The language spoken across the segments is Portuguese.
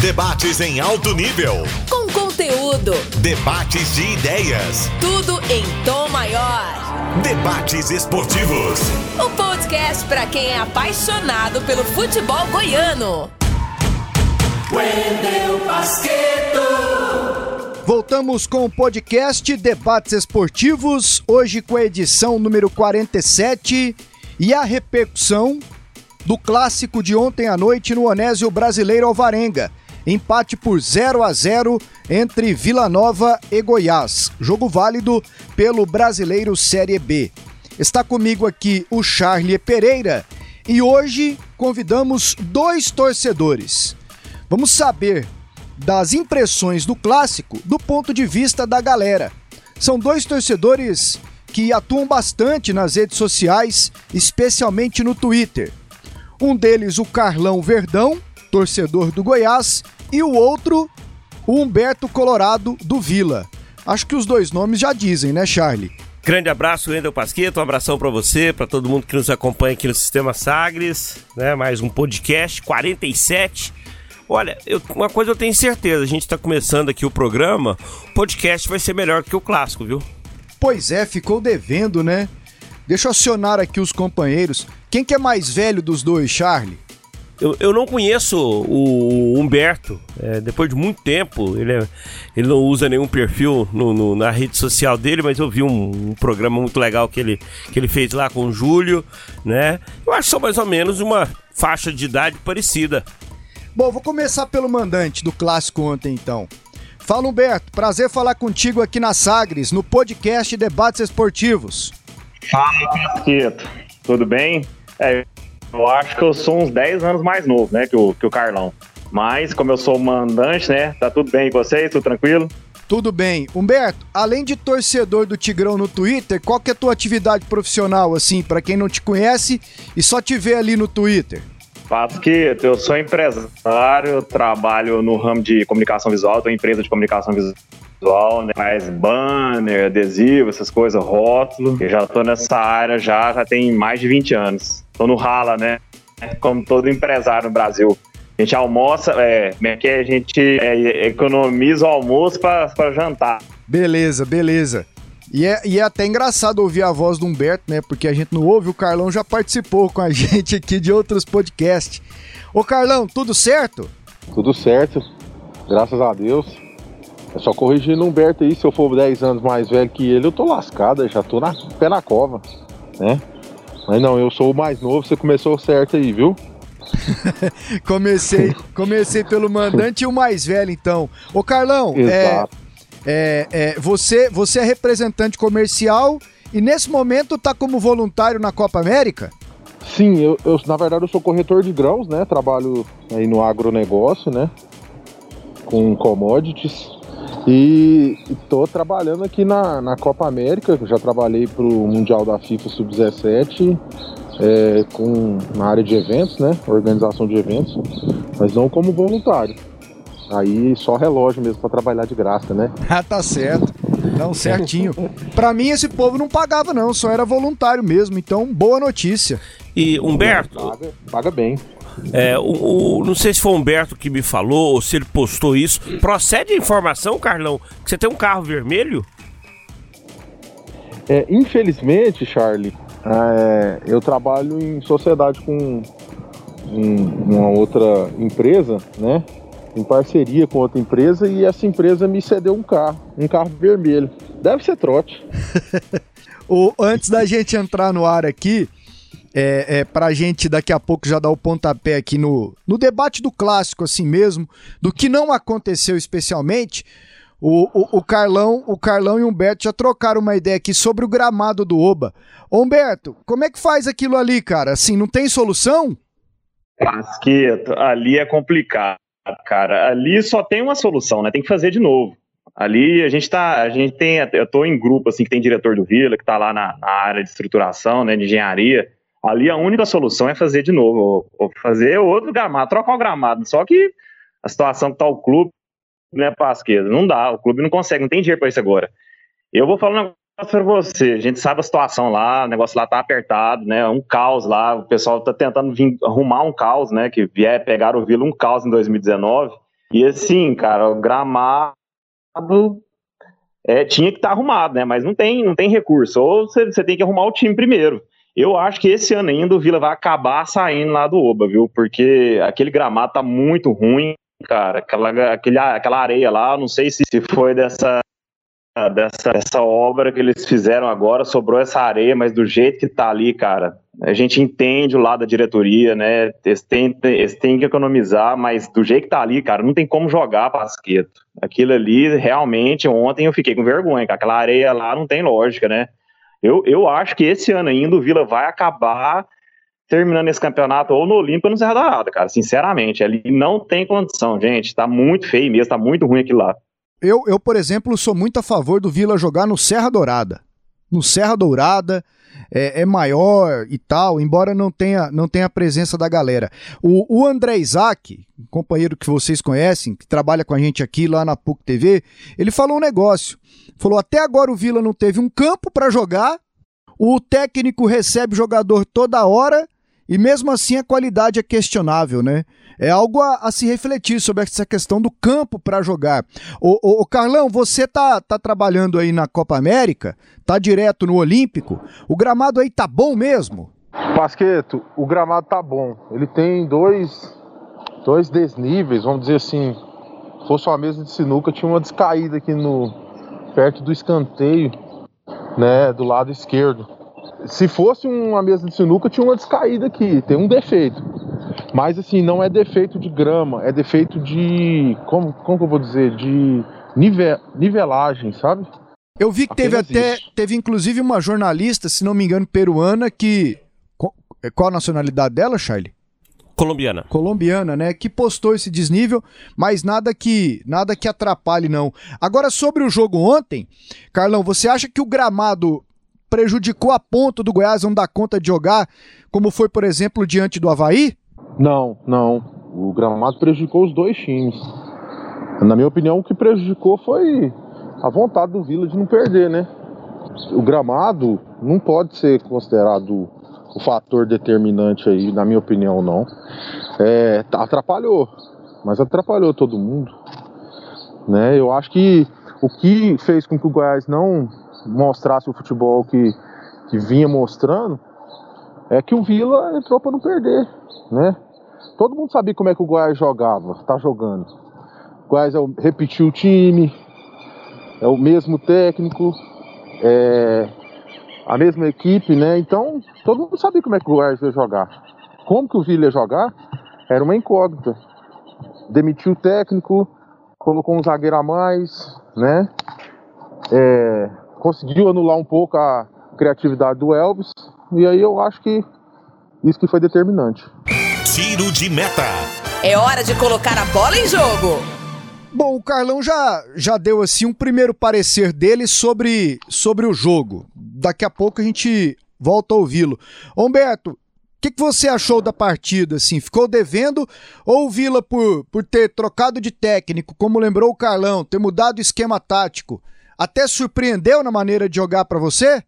Debates em alto nível. Com conteúdo. Debates de ideias. Tudo em tom maior. Debates esportivos. O podcast para quem é apaixonado pelo futebol goiano. Wendel Basqueto. Voltamos com o podcast Debates Esportivos, hoje com a edição número 47 e a repercussão do clássico de ontem à noite no Onésio Brasileiro Alvarenga. Empate por 0 a 0 entre Vila Nova e Goiás. Jogo válido pelo Brasileiro Série B. Está comigo aqui o Charlie Pereira e hoje convidamos dois torcedores. Vamos saber das impressões do clássico do ponto de vista da galera. São dois torcedores que atuam bastante nas redes sociais, especialmente no Twitter. Um deles, o Carlão Verdão, torcedor do Goiás, e o outro, o Humberto Colorado do Vila. Acho que os dois nomes já dizem, né, Charlie? Grande abraço, Wendel Pasqueto, um abração para você, para todo mundo que nos acompanha aqui no Sistema Sagres, né? Mais um podcast 47. Olha, eu, uma coisa eu tenho certeza, a gente está começando aqui o programa, o podcast vai ser melhor que o clássico, viu? Pois é, ficou devendo, né? Deixa eu acionar aqui os companheiros. Quem que é mais velho dos dois, Charlie? Eu, eu não conheço o Humberto. É, depois de muito tempo, ele, é, ele não usa nenhum perfil no, no, na rede social dele, mas eu vi um, um, programa muito legal que ele, que ele fez lá com o Júlio, né? Eu acho que são mais ou menos uma faixa de idade parecida. Bom, vou começar pelo mandante do clássico ontem, então. Fala, Humberto. Prazer falar contigo aqui na Sagres, no podcast Debates Esportivos. Fala, Casqueto. Tudo bem? É, eu acho que eu sou uns 10 anos mais novo, né, que o, que o Carlão. Mas, como eu sou mandante, né, tá tudo bem com vocês? Tudo tranquilo? Tudo bem. Humberto, além de torcedor do Tigrão no Twitter, qual que é a tua atividade profissional, assim, para quem não te conhece e só te vê ali no Twitter? Pasquito, eu sou empresário, trabalho no ramo de comunicação visual, tenho empresa de comunicação visual, né? faz banner, adesivo, essas coisas, rótulo. Eu já tô nessa área já, já tem mais de 20 anos. Tô no rala, né? Como todo empresário no Brasil. A gente almoça, é, é que a gente é, economiza o almoço para jantar. Beleza, beleza. E é, e é até engraçado ouvir a voz do Humberto, né? Porque a gente não ouve, o Carlão já participou com a gente aqui de outros podcasts. Ô Carlão, tudo certo? Tudo certo, graças a Deus. É só corrigindo o Humberto aí, se eu for 10 anos mais velho que ele, eu tô lascado, já tô na pé na cova, né? Mas não, eu sou o mais novo, você começou certo aí, viu? comecei, comecei pelo mandante e o mais velho, então. Ô Carlão. É é, é, você, você é representante comercial e nesse momento está como voluntário na Copa América? Sim, eu, eu, na verdade eu sou corretor de grãos, né? Trabalho aí no agronegócio, né? Com commodities. E estou trabalhando aqui na, na Copa América, já trabalhei para o Mundial da FIFA Sub-17, é, com, na área de eventos, né? Organização de eventos, mas não como voluntário. Aí só relógio mesmo para trabalhar de graça, né? Ah, tá certo. Não, certinho. Para mim esse povo não pagava não, só era voluntário mesmo, então boa notícia. E Humberto, paga, paga bem. É, o, o, não sei se foi o Humberto que me falou ou se ele postou isso. Procede a informação, Carlão, que você tem um carro vermelho? É, infelizmente, Charlie, é, eu trabalho em sociedade com um, uma outra empresa, né? em parceria com outra empresa e essa empresa me cedeu um carro, um carro vermelho. Deve ser trote. o, antes da gente entrar no ar aqui, é, é, pra gente daqui a pouco já dar o pontapé aqui no, no debate do clássico, assim mesmo, do que não aconteceu especialmente. O, o, o, Carlão, o Carlão e o Humberto já trocaram uma ideia aqui sobre o gramado do Oba. Ô Humberto, como é que faz aquilo ali, cara? Assim, não tem solução? Pasqueto, ali é complicado cara. Ali só tem uma solução, né? Tem que fazer de novo. Ali a gente tá, a gente tem, eu tô em grupo assim que tem diretor do Vila, que tá lá na, na área de estruturação, né, de engenharia. Ali a única solução é fazer de novo, ou, fazer outro gramado, trocar o gramado. Só que a situação que tá o clube, né, Pasqueza, não dá, o clube não consegue, não tem dinheiro para isso agora. Eu vou falar um para você, a gente sabe a situação lá, o negócio lá tá apertado, né? Um caos lá, o pessoal tá tentando vir, arrumar um caos, né? Que vier pegar o Vila um caos em 2019. E assim, cara, o gramado é, tinha que estar tá arrumado, né? Mas não tem, não tem recurso. Ou você tem que arrumar o time primeiro. Eu acho que esse ano ainda o Vila vai acabar saindo lá do Oba, viu? Porque aquele gramado tá muito ruim, cara. Aquela, aquele, aquela areia lá, não sei se, se foi dessa dessa, dessa obra que eles fizeram agora, sobrou essa areia, mas do jeito que tá ali, cara, a gente entende o lado da diretoria, né? Eles têm, eles têm que economizar, mas do jeito que tá ali, cara, não tem como jogar basqueto. Aquilo ali, realmente, ontem eu fiquei com vergonha, aquela areia lá não tem lógica, né? Eu, eu acho que esse ano ainda o Vila vai acabar terminando esse campeonato ou no Olímpico ou no Serra Dourada, cara. Sinceramente, ali não tem condição, gente. Tá muito feio mesmo, tá muito ruim aquilo lá. Eu, eu, por exemplo, sou muito a favor do Vila jogar no Serra Dourada. No Serra Dourada é, é maior e tal, embora não tenha, não tenha a presença da galera. O, o André Isaac, companheiro que vocês conhecem, que trabalha com a gente aqui lá na PUC TV, ele falou um negócio. Falou: até agora o Vila não teve um campo para jogar, o técnico recebe o jogador toda hora e mesmo assim a qualidade é questionável, né? É algo a, a se refletir sobre essa questão do campo para jogar. O, Carlão, você tá, tá trabalhando aí na Copa América, tá direto no Olímpico. O gramado aí tá bom mesmo? Pasqueto, o gramado tá bom. Ele tem dois, dois desníveis, vamos dizer assim. Se fosse uma mesa de sinuca, tinha uma descaída aqui no perto do escanteio, né, do lado esquerdo. Se fosse uma mesa de sinuca, tinha uma descaída aqui, tem um defeito. Mas assim, não é defeito de grama, é defeito de. Como, como que eu vou dizer? De nive, nivelagem, sabe? Eu vi que teve até. Isso. Teve inclusive uma jornalista, se não me engano, peruana, que. Qual a nacionalidade dela, Charlie? Colombiana. Colombiana, né? Que postou esse desnível, mas nada que nada que atrapalhe, não. Agora, sobre o jogo ontem, Carlão, você acha que o gramado prejudicou a ponto do Goiás não dar conta de jogar, como foi, por exemplo, diante do Havaí? Não, não. O gramado prejudicou os dois times. Na minha opinião, o que prejudicou foi a vontade do Vila de não perder, né? O gramado não pode ser considerado o fator determinante aí, na minha opinião, não. É, atrapalhou, mas atrapalhou todo mundo. Né? Eu acho que o que fez com que o Goiás não mostrasse o futebol que, que vinha mostrando é que o Vila entrou para não perder, né? Todo mundo sabia como é que o Goiás jogava, tá jogando. O Goiás é repetiu o time, é o mesmo técnico, é a mesma equipe, né? Então, todo mundo sabia como é que o Goiás ia jogar. Como que o Vila ia jogar era uma incógnita. Demitiu o técnico, colocou um zagueiro a mais, né? É, conseguiu anular um pouco a criatividade do Elvis, e aí eu acho que isso que foi determinante. Tiro de meta. É hora de colocar a bola em jogo. Bom, o Carlão já, já deu assim um primeiro parecer dele sobre, sobre o jogo. Daqui a pouco a gente volta a ouvi-lo. Humberto, o que, que, você achou da partida? Assim, ficou devendo ou o Vila, por, por ter trocado de técnico, como lembrou o Carlão, ter mudado o esquema tático, até surpreendeu na maneira de jogar para você?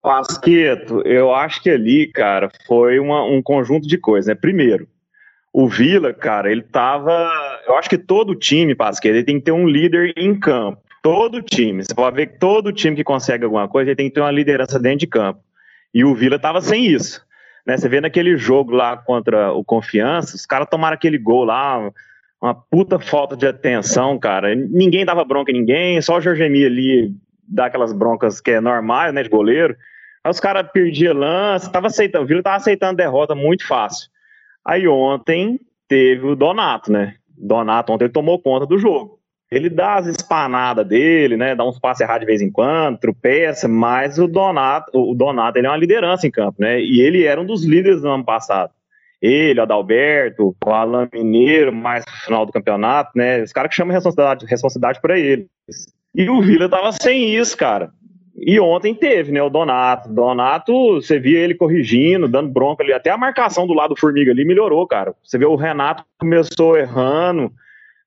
Pasqueto, eu acho que ali, cara, foi uma, um conjunto de coisas, né? Primeiro, o Vila, cara, ele tava. Eu acho que todo time, Pasqueto, ele tem que ter um líder em campo. Todo time. Você pode ver que todo time que consegue alguma coisa, ele tem que ter uma liderança dentro de campo. E o Vila tava sem isso. Né? Você vê naquele jogo lá contra o Confiança, os caras tomaram aquele gol lá, uma puta falta de atenção, cara. Ninguém dava bronca em ninguém, só o Jorge ali dá aquelas broncas que é normal, né, de goleiro. Aí os caras perdiam lance, tava aceitando, o Vila tava aceitando derrota muito fácil. Aí ontem teve o Donato, né? Donato ontem ele tomou conta do jogo. Ele dá as espanadas dele, né? Dá uns passos errados de vez em quando, tropeça, mas o Donato, o Donato ele é uma liderança em campo, né? E ele era um dos líderes do ano passado. Ele, o Adalberto, o Alan Mineiro, mais no final do campeonato, né? Os caras que chamam responsabilidade, responsabilidade para eles. E o Vila tava sem isso, cara. E ontem teve, né, o Donato. Donato, você via ele corrigindo, dando bronca ali. Até a marcação do lado do Formiga ali melhorou, cara. Você vê o Renato começou errando,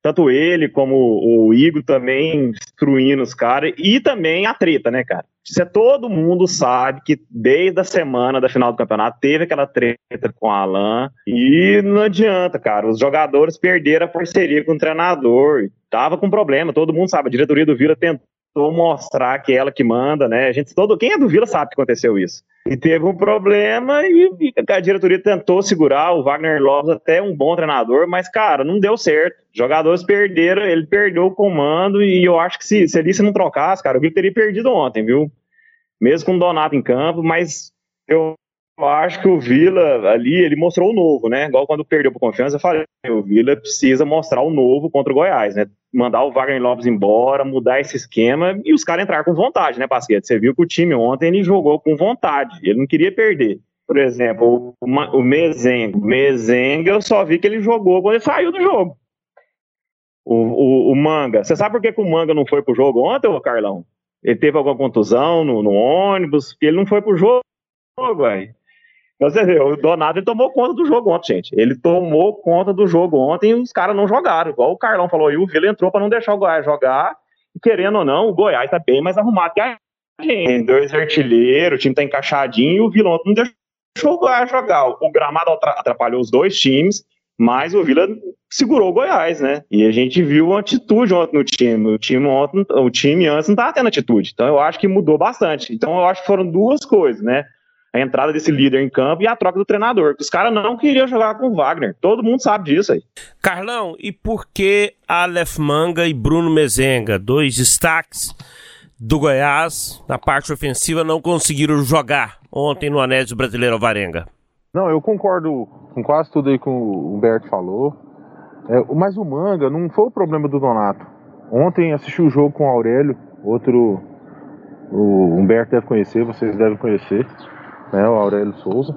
tanto ele como o Igor também destruindo os caras. E também a treta, né, cara? Você, todo mundo sabe que desde a semana da final do campeonato teve aquela treta com o Alan e não adianta, cara. Os jogadores perderam a parceria com o treinador. Tava com problema, todo mundo sabe. A diretoria do Vila tentou mostrar que é ela que manda, né? A gente todo quem é do Vila sabe que aconteceu isso. E teve um problema e, e a diretoria tentou segurar o Wagner Lopes até um bom treinador, mas cara, não deu certo. Jogadores perderam, ele perdeu o comando e eu acho que se, se ele se não trocasse, cara, o Vila teria perdido ontem, viu? Mesmo com o Donato em campo, mas eu eu acho que o Vila ali, ele mostrou o novo, né? Igual quando perdeu por confiança, eu falei, o Vila precisa mostrar o novo contra o Goiás, né? Mandar o Wagner Lopes embora, mudar esse esquema e os caras entrar com vontade, né, Pasquete? Você viu que o time ontem ele jogou com vontade, ele não queria perder. Por exemplo, o, o Mezenga. Mezenga, eu só vi que ele jogou quando ele saiu do jogo. O, o, o Manga. Você sabe por que, que, o Manga não foi pro jogo ontem, ô Carlão? Ele teve alguma contusão no, no ônibus, ele não foi pro jogo, velho. Então você vê, o Donato tomou conta do jogo ontem, gente. Ele tomou conta do jogo ontem e os caras não jogaram. Igual o Carlão falou aí, o Vila entrou para não deixar o Goiás jogar. E querendo ou não, o Goiás tá bem mais arrumado que a gente. Dois artilheiros, o time tá encaixadinho e o Vila ontem não deixou o Goiás jogar. O gramado atrapalhou os dois times, mas o Vila segurou o Goiás, né? E a gente viu a atitude ontem no time. O time ontem, o time antes não tava tendo atitude. Então eu acho que mudou bastante. Então eu acho que foram duas coisas, né? A entrada desse líder em campo e a troca do treinador. Os caras não queriam jogar com o Wagner. Todo mundo sabe disso aí. Carlão, e por que Aleph Manga e Bruno Mezenga, dois destaques do Goiás na parte ofensiva, não conseguiram jogar ontem no Anésio Brasileiro Alvarenga? Não, eu concordo com quase tudo aí que o Humberto falou. É, mas o Manga não foi o problema do Donato. Ontem assisti o jogo com o Aurélio, outro o Humberto deve conhecer, vocês devem conhecer né, o Aurélio Souza.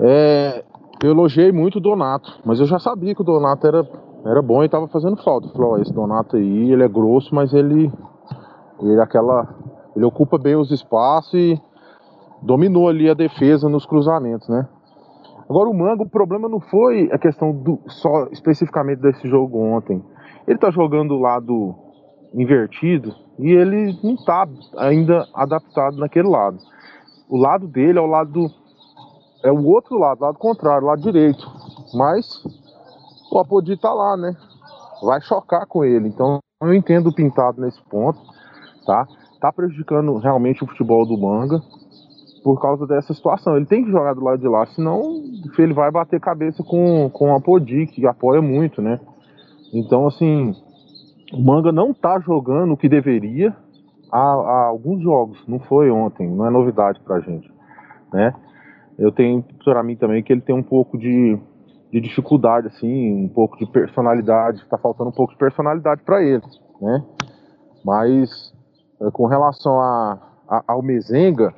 É, eu elogiei muito o Donato, mas eu já sabia que o Donato era, era bom e estava fazendo falta. Falei, ó, esse Donato aí, ele é grosso, mas ele, ele aquela, ele ocupa bem os espaços e dominou ali a defesa nos cruzamentos, né? Agora o Manga, o problema não foi a questão do só especificamente desse jogo ontem. Ele tá jogando do lado invertido e ele não tá ainda adaptado naquele lado o lado dele é o lado do, é o outro lado, lado contrário, lado direito. Mas o Apodi tá lá, né? Vai chocar com ele. Então eu entendo o pintado nesse ponto, tá? Tá prejudicando realmente o futebol do Manga por causa dessa situação. Ele tem que jogar do lado de lá, senão ele vai bater cabeça com, com o Apodi, que apoia muito, né? Então, assim, o Manga não tá jogando o que deveria, há, há alguns jogos, não foi ontem, não é novidade pra gente, né? Eu tenho para mim também que ele tem um pouco de, de dificuldade, assim, um pouco de personalidade, tá faltando um pouco de personalidade para ele, né? Mas é, com relação a, a, ao Mezenga,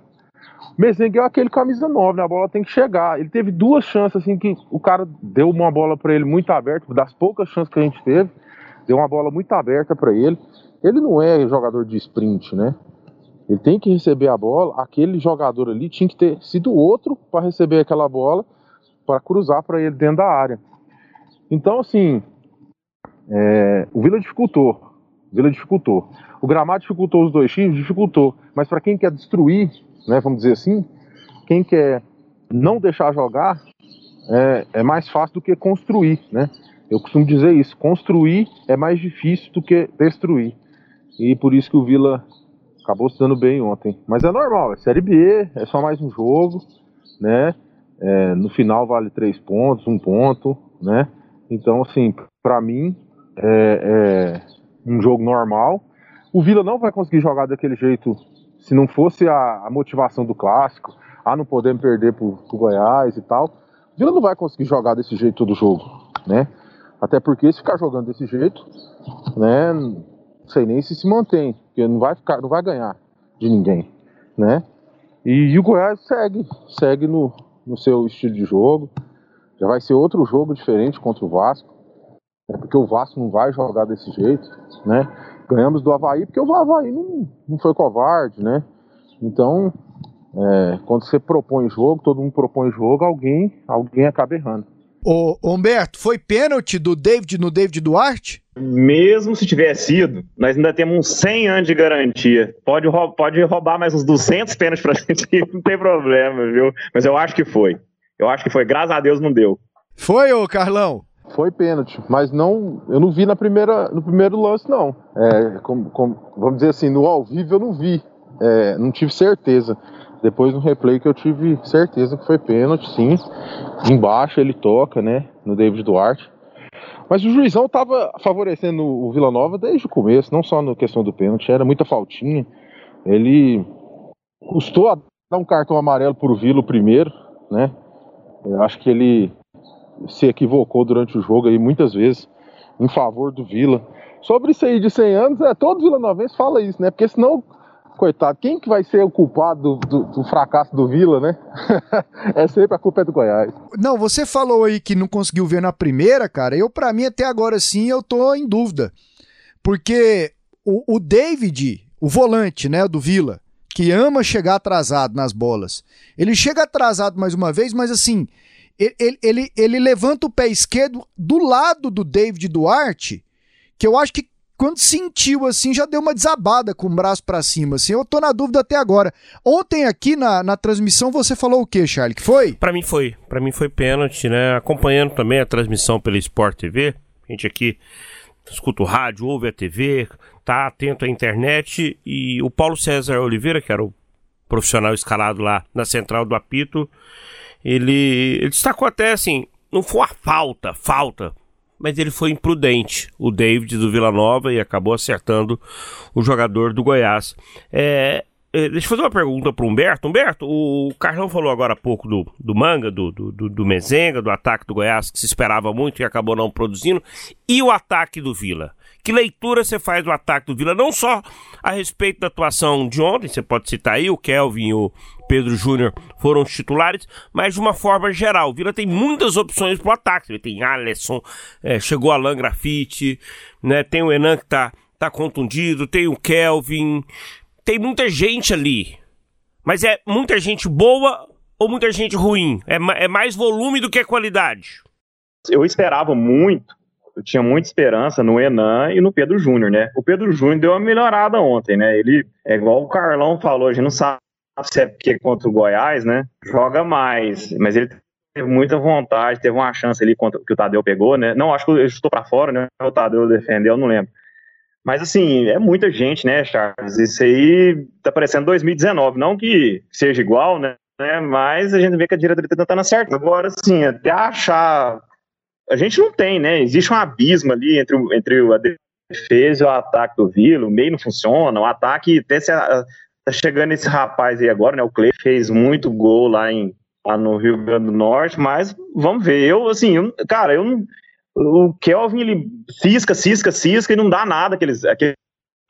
Mezenga é aquele camisa 9, né? a bola tem que chegar. Ele teve duas chances, assim, que o cara deu uma bola para ele muito aberta, das poucas chances que a gente teve, deu uma bola muito aberta para ele. Ele não é jogador de sprint, né? Ele tem que receber a bola. Aquele jogador ali tinha que ter sido outro para receber aquela bola, para cruzar para ele dentro da área. Então, assim, é, o Vila dificultou. O Vila dificultou. O gramado dificultou os dois times, dificultou. Mas para quem quer destruir, né, vamos dizer assim, quem quer não deixar jogar, é, é mais fácil do que construir, né? Eu costumo dizer isso: construir é mais difícil do que destruir. E por isso que o Vila acabou se dando bem ontem. Mas é normal, é Série B, é só mais um jogo, né? É, no final vale três pontos, um ponto, né? Então, assim, para mim é, é, um jogo normal. O Vila não vai conseguir jogar daquele jeito se não fosse a, a motivação do clássico. Ah, não podemos perder pro, pro Goiás e tal. O Vila não vai conseguir jogar desse jeito todo jogo, né? Até porque se ficar jogando desse jeito, né? Não sei nem se se mantém, porque não vai ficar, não vai ganhar de ninguém, né? E, e o Goiás segue, segue no, no seu estilo de jogo. Já vai ser outro jogo diferente contra o Vasco. É porque o Vasco não vai jogar desse jeito, né? Ganhamos do Havaí porque o Havaí não, não foi covarde, né? Então, é, quando você propõe jogo, todo mundo propõe jogo, alguém, alguém acaba errando. Ô, Humberto, foi pênalti do David no David Duarte? Mesmo se tivesse sido, nós ainda temos uns 100 anos de garantia. Pode, pode roubar mais uns 200 pênaltis pra gente, não tem problema, viu? Mas eu acho que foi. Eu acho que foi. Graças a Deus não deu. Foi, ô Carlão? Foi pênalti, mas não, eu não vi na primeira, no primeiro lance, não. É, como, como, vamos dizer assim, no ao vivo eu não vi, é, não tive certeza. Depois no replay que eu tive certeza que foi pênalti, sim. Embaixo ele toca, né, no David Duarte. Mas o juizão estava favorecendo o Vila Nova desde o começo, não só na questão do pênalti, era muita faltinha. Ele custou a dar um cartão amarelo para o Vila primeiro, né? Eu acho que ele se equivocou durante o jogo aí muitas vezes em favor do Vila. Sobre isso aí de 100 anos, é, todo Vila Novense fala isso, né? Porque senão, coitado, quem que vai ser o culpado do, do, do fracasso do Vila, né? é sempre a culpa é do Goiás. Não, você falou aí que não conseguiu ver na primeira, cara. Eu, para mim, até agora sim, eu tô em dúvida. Porque o, o David, o volante, né, do Vila, que ama chegar atrasado nas bolas, ele chega atrasado mais uma vez, mas assim, ele, ele, ele levanta o pé esquerdo do lado do David Duarte, que eu acho que quando sentiu assim, já deu uma desabada com o braço para cima, assim. Eu tô na dúvida até agora. Ontem aqui na, na transmissão você falou o que, Charlie? Que foi? Para mim foi. Para mim foi pênalti, né? Acompanhando também a transmissão pela Sport TV. A gente aqui escuta o rádio, ouve a TV, tá atento à internet e o Paulo César Oliveira, que era o profissional escalado lá na central do apito, ele, ele destacou até assim, não foi uma falta, falta, mas ele foi imprudente, o David do Vila Nova, e acabou acertando o jogador do Goiás. É, é, deixa eu fazer uma pergunta para o Humberto. Humberto, o Carlão falou agora há pouco do, do Manga, do, do, do Mezenga, do ataque do Goiás, que se esperava muito e acabou não produzindo, e o ataque do Vila. Que leitura você faz do ataque do Vila? Não só a respeito da atuação de ontem, você pode citar aí, o Kelvin e o Pedro Júnior foram os titulares, mas de uma forma geral. O Vila tem muitas opções para o ataque. Ele tem Alisson, é, chegou Alan Grafite, né, tem o Enan que tá, tá contundido, tem o Kelvin, tem muita gente ali. Mas é muita gente boa ou muita gente ruim? É, é mais volume do que qualidade? Eu esperava muito eu tinha muita esperança no Enan e no Pedro Júnior, né? O Pedro Júnior deu uma melhorada ontem, né? Ele, é igual o Carlão falou, a gente não sabe se é porque contra o Goiás, né? Joga mais, mas ele teve muita vontade, teve uma chance ali contra, que o Tadeu pegou, né? Não, acho que ele estou para fora, né? O Tadeu defendeu, eu não lembro. Mas assim, é muita gente, né, Charles? Isso aí tá parecendo 2019, não que seja igual, né? Mas a gente vê que a diretoria tá tentando acertar. Agora, assim, até achar a gente não tem, né? Existe um abismo ali entre, o, entre a defesa e o ataque do Vila, o meio não funciona, o ataque até se, tá chegando esse rapaz aí agora, né? O Clay fez muito gol lá, em, lá no Rio Grande do Norte, mas vamos ver. Eu, assim, eu, cara, eu não. O Kelvin, ele cisca, cisca, cisca e não dá nada, aqueles, aquele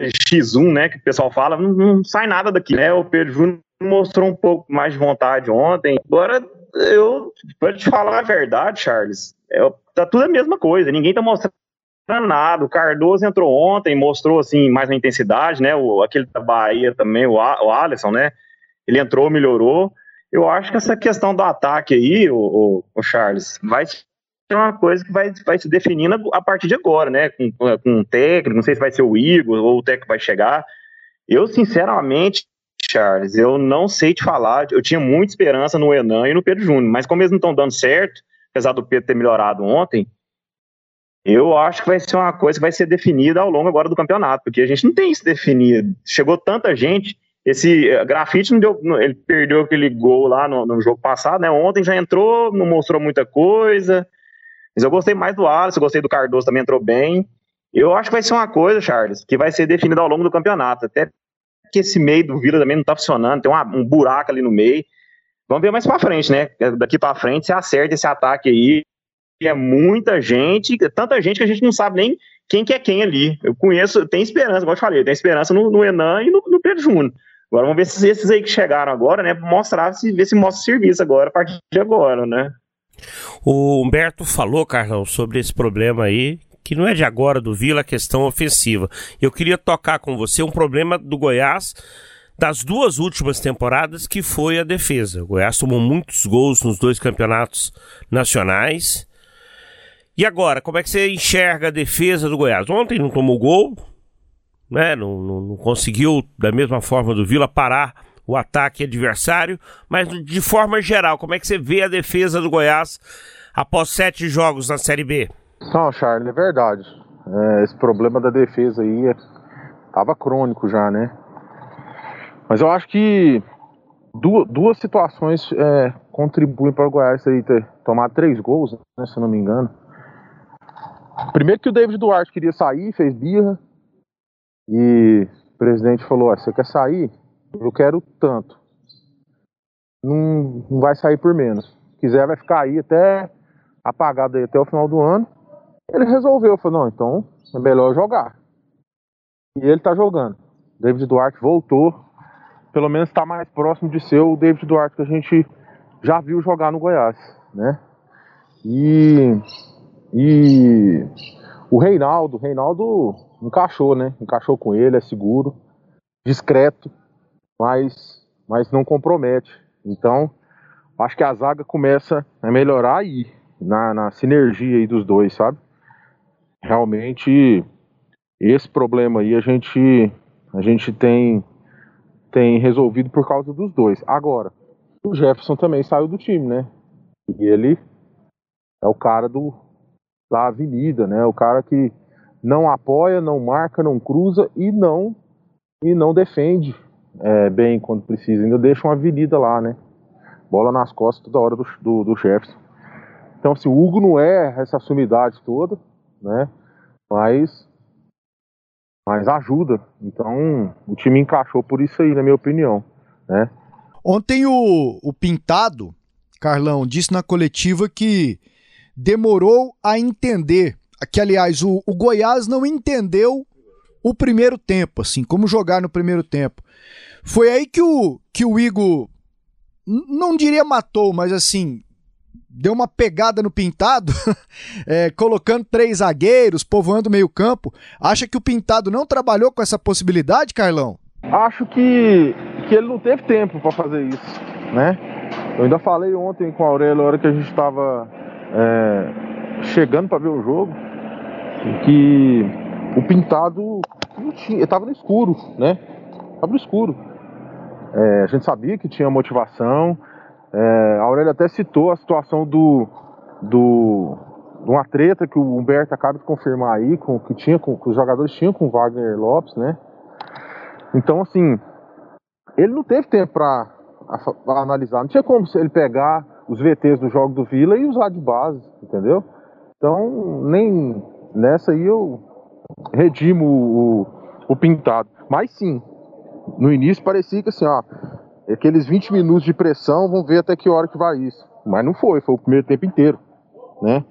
X1, né, que o pessoal fala, não, não sai nada daqui, né? O Pedro Júnior mostrou um pouco mais de vontade ontem. Agora, eu, pra te falar a verdade, Charles, é, tá tudo a mesma coisa, ninguém tá mostrando nada. O Cardoso entrou ontem, mostrou assim mais uma intensidade, né? O, aquele da Bahia também, o, o Alisson, né? Ele entrou, melhorou. Eu acho que essa questão do ataque aí, o, o, o Charles, vai ser uma coisa que vai, vai se definindo a partir de agora, né? Com, com um técnico, não sei se vai ser o Igor ou o técnico vai chegar. Eu, sinceramente, Charles, eu não sei te falar. Eu tinha muita esperança no Enan e no Pedro Júnior, mas como eles não estão dando certo, apesar do Pedro ter melhorado ontem, eu acho que vai ser uma coisa que vai ser definida ao longo agora do campeonato, porque a gente não tem isso definido. Chegou tanta gente, esse uh, grafite não deu, ele perdeu aquele gol lá no, no, jogo passado, né? Ontem já entrou, não mostrou muita coisa. Mas eu gostei mais do Alisson, gostei do Cardoso, também entrou bem. Eu acho que vai ser uma coisa, Charles, que vai ser definida ao longo do campeonato. Até que esse meio do Vila também não tá funcionando, tem uma, um buraco ali no meio. Vamos ver mais para frente, né? Daqui para frente, se acerta esse ataque aí. É muita gente, tanta gente que a gente não sabe nem quem que é quem ali. Eu conheço, tem esperança, como eu falei, tem esperança no, no Enan e no, no, Pedro Júnior. Agora vamos ver se esses aí que chegaram agora, né? Mostrar, se, ver se mostra serviço agora, a partir de agora, né? O Humberto falou, Carlão, sobre esse problema aí, que não é de agora do Vila, a questão ofensiva. Eu queria tocar com você um problema do Goiás das duas últimas temporadas, que foi a defesa. O Goiás tomou muitos gols nos dois campeonatos nacionais, E agora, como é que você enxerga a defesa do Goiás? Ontem não tomou gol, né? Não, não, não conseguiu, da mesma forma do Vila, parar o ataque adversário, mas de forma geral, como é que você vê a defesa do Goiás após sete jogos na Série B? Não, Charles, é verdade. É, esse problema da defesa aí é, tava crônico já, né? Mas eu acho que duas, duas situações é, contribuem para o Goiás aí ter tomado três gols, né, se eu não me engano. Primeiro que o David Duarte queria sair, fez birra. E o presidente falou: você quer sair? Eu quero tanto. Não, não vai sair por menos. Se quiser, vai ficar aí até apagado aí até o final do ano. Ele resolveu, falou: não, então é melhor jogar. E ele tá jogando. David Duarte voltou. Pelo menos está mais próximo de ser o David Duarte que a gente já viu jogar no Goiás, né? E e o Reinaldo, Reinaldo encaixou, né? Encaixou com ele, é seguro, discreto, mas, mas não compromete. Então, acho que a zaga começa a melhorar aí, na, na sinergia aí dos dois, sabe? Realmente, esse problema aí a gente, a gente tem, tem resolvido por causa dos dois. Agora, o Jefferson também saiu do time, né? E ele é o cara do, da avenida, né? O cara que não apoia, não marca, não cruza e não e não defende é, bem quando precisa. Ainda deixa uma avenida lá, né? Bola nas costas toda hora do, do, do Jefferson. Então, assim, o Hugo não é essa sumidade toda, né? Mas, mas ajuda. Então, o time encaixou por isso aí, na minha opinião, né? Ontem o, o Pintado, Carlão, disse na coletiva que demorou a entender. Que, aliás, o, o Goiás não entendeu o primeiro tempo, assim, como jogar no primeiro tempo. Foi aí que o, que o Igor, não diria matou, mas assim, deu uma pegada no pintado, é, colocando três zagueiros, povoando meio campo. Acha que o pintado não trabalhou com essa possibilidade, Carlão? Acho que, que ele não teve tempo para fazer isso, né? Eu ainda falei ontem com a Aurélia, na hora que a gente estava é, chegando para ver o jogo, que o pintado estava no escuro, né? Estava no escuro. É, a gente sabia que tinha motivação. É, a Aurélia até citou a situação do, do de uma treta que o Humberto acaba de confirmar aí, com que tinha com, que os jogadores tinham com o Wagner Lopes, né? Então assim, ele não teve tempo para analisar, não tinha como ele pegar os VTs do jogo do Vila e usar de base, entendeu? Então, nem nessa aí eu redimo o, o pintado. Mas sim, no início parecia que assim, ó, aqueles 20 minutos de pressão, vão ver até que hora que vai isso. Mas não foi, foi o primeiro tempo inteiro, né?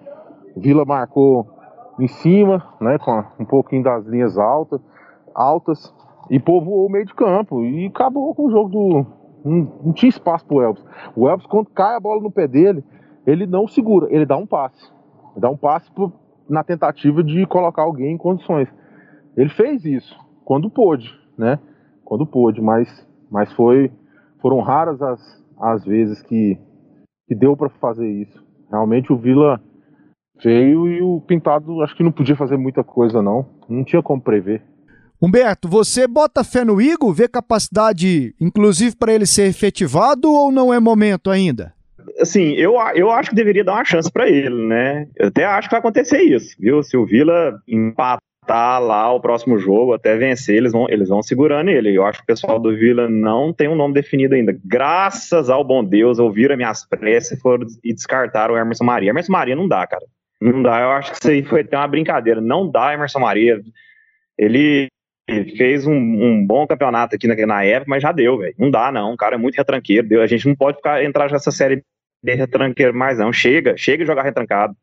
Vila marcou em cima, né, com um pouquinho das linhas altas, altas e povoou o meio de campo e acabou com o jogo do, não, não tinha espaço pro Elvis. O Elvis, quando cai a bola no pé dele, ele não segura, ele dá um passe. Ele dá um passe pro, na tentativa de colocar alguém em condições. Ele fez isso quando pôde, né? Quando pôde, mas, mas foi, foram raras as, as vezes que, que deu para fazer isso. Realmente o Vila veio e o Pintado acho que não podia fazer muita coisa não, não tinha como prever. Humberto, você bota fé no Igor, vê capacidade, inclusive, para ele ser efetivado ou não é momento ainda? Assim, eu, eu acho que deveria dar uma chance para ele, né? Eu até acho que vai acontecer isso, viu? Se o Vila empatar lá o próximo jogo, até vencer, eles vão, eles vão segurando ele. Eu acho que o pessoal do Vila não tem um nome definido ainda. Graças ao bom Deus, ouviram minhas preces foram, e descartaram o Emerson Maria. Emerson Maria não dá, cara. Não dá. Eu acho que isso aí foi até uma brincadeira. Não dá, Emerson Maria. Ele fez um, um, bom campeonato aqui na, na época, mas já deu, velho. Não dá, não. O cara é muito retranqueiro. Deu. A gente não pode ficar, entrar nessa série de retranqueiro mais, não. Chega, chega de jogar retrancado.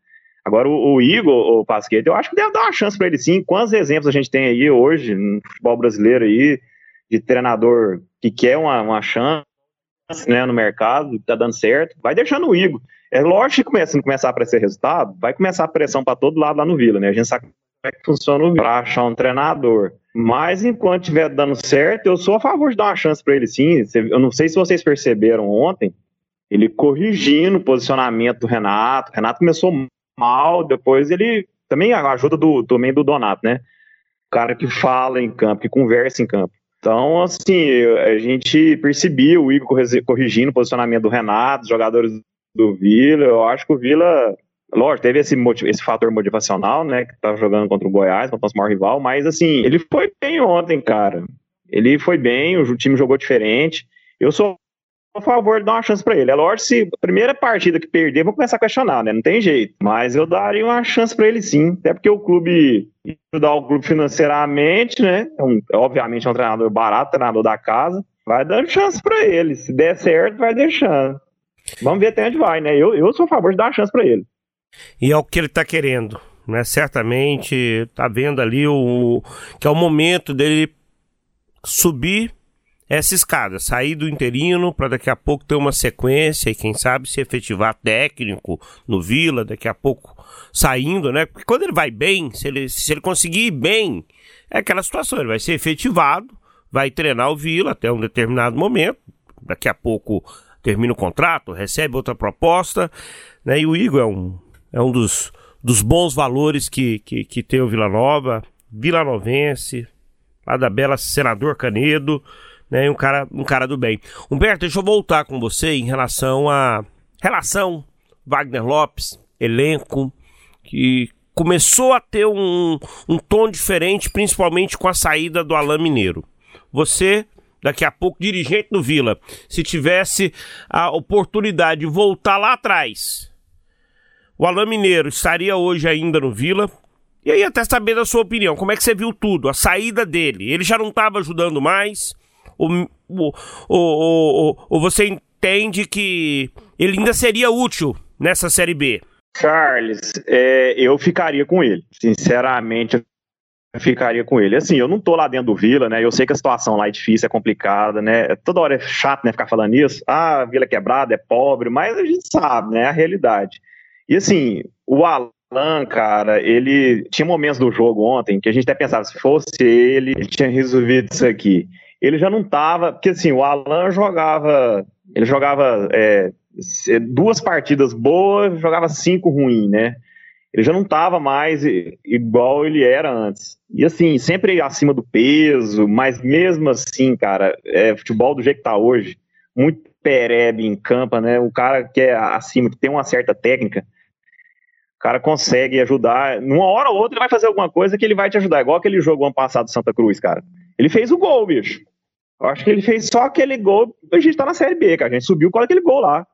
Agora, o, o Igor, o Pasquete, eu acho que deve dar uma chance para ele sim. Quantos exemplos a gente tem aí hoje no futebol brasileiro aí, de treinador que quer uma, uma chance né, no mercado, tá dando certo, vai deixando o Igor. É lógico que começa, a começar a aparecer resultado, vai começar a pressão para todo lado lá no Vila, né? A gente sabe como é que funciona o para achar um treinador. Mas enquanto estiver dando certo, eu sou a favor de dar uma chance para ele sim. Eu não sei se vocês perceberam ontem, ele corrigindo o posicionamento do Renato. O Renato começou mal, depois ele também ajuda do, também do Donato, né? O cara que fala em campo, que conversa em campo. Então, assim, a gente percebia o Igor corrigindo o posicionamento do Renato, jogadores do Vila. Eu acho que o Vila, lógico, teve esse, esse fator motivacional, né? Que tava jogando contra o Goiás, contra o nosso maior rival, mas assim, ele foi bem ontem, cara. Ele foi bem, o time jogou diferente. Eu sou a favor dar uma chance para ele. É lógico, se a primeira partida que perder, vou começar a questionar, né? Não tem jeito. Mas eu daria uma chance para ele sim. Até porque o clube ajudar o clube financeiramente, né? É um, obviamente é um treinador barato, treinador da casa. Vai dando chance para ele. Se der certo, vai deixando. Vamos ver até onde vai, né? Eu, eu sou a favor de dar uma chance para ele. E é o que ele tá querendo, né? Certamente tá vendo ali o que é o momento dele subir essa escada, sair do interino para daqui a pouco ter uma sequência e quem sabe se efetivar técnico no Vila, daqui a pouco saindo, né? Porque quando ele vai bem, se ele, se ele conseguir ir bem, é aquela situação, ele vai ser efetivado, vai treinar o Vila até um determinado momento, daqui a pouco termina o contrato, recebe outra proposta, né? E o Igor é um, é um dos, dos bons valores que, que, que tem o Vila Nova, Vila Novense, lá da bela Senador Canedo, né? Um cara, um cara do bem. Humberto, deixa eu voltar com você em relação a relação Wagner Lopes, elenco, que começou a ter um, um tom diferente, principalmente com a saída do Alain Mineiro. Você, daqui a pouco, dirigente do Vila, se tivesse a oportunidade de voltar lá atrás, o Alain Mineiro estaria hoje ainda no Vila? E aí, até saber da sua opinião, como é que você viu tudo, a saída dele? Ele já não estava ajudando mais? Ou, ou, você entende que ele ainda seria útil nessa Série B? Charles, é, eu ficaria com ele. Sinceramente, eu ficaria com ele. Assim, eu não tô lá dentro do Vila, né? Eu sei que a situação lá é difícil, é complicada, né? Toda hora é chato, né, ficar falando isso. Ah, Vila é quebrada, é pobre, mas a gente sabe, né? É a realidade. E assim, o Alan, cara, ele tinha momentos do jogo ontem que a gente até pensava, se fosse ele, ele tinha resolvido isso aqui ele já não estava. Porque assim, o Alan jogava. Ele jogava é, duas partidas boas, jogava cinco ruins, né? Ele já não estava mais igual ele era antes. E assim, sempre acima do peso, mas mesmo assim, cara, é, futebol do jeito que tá hoje, muito perebe em campo, né? O cara que é acima, que tem uma certa técnica, o cara consegue ajudar. Numa hora ou outra ele vai fazer alguma coisa que ele vai te ajudar, igual aquele jogo ano passado Santa Cruz, cara. Ele fez o gol, bicho. Eu acho que ele fez só aquele gol. A gente tá na Série B, cara. A gente subiu com aquele gol lá.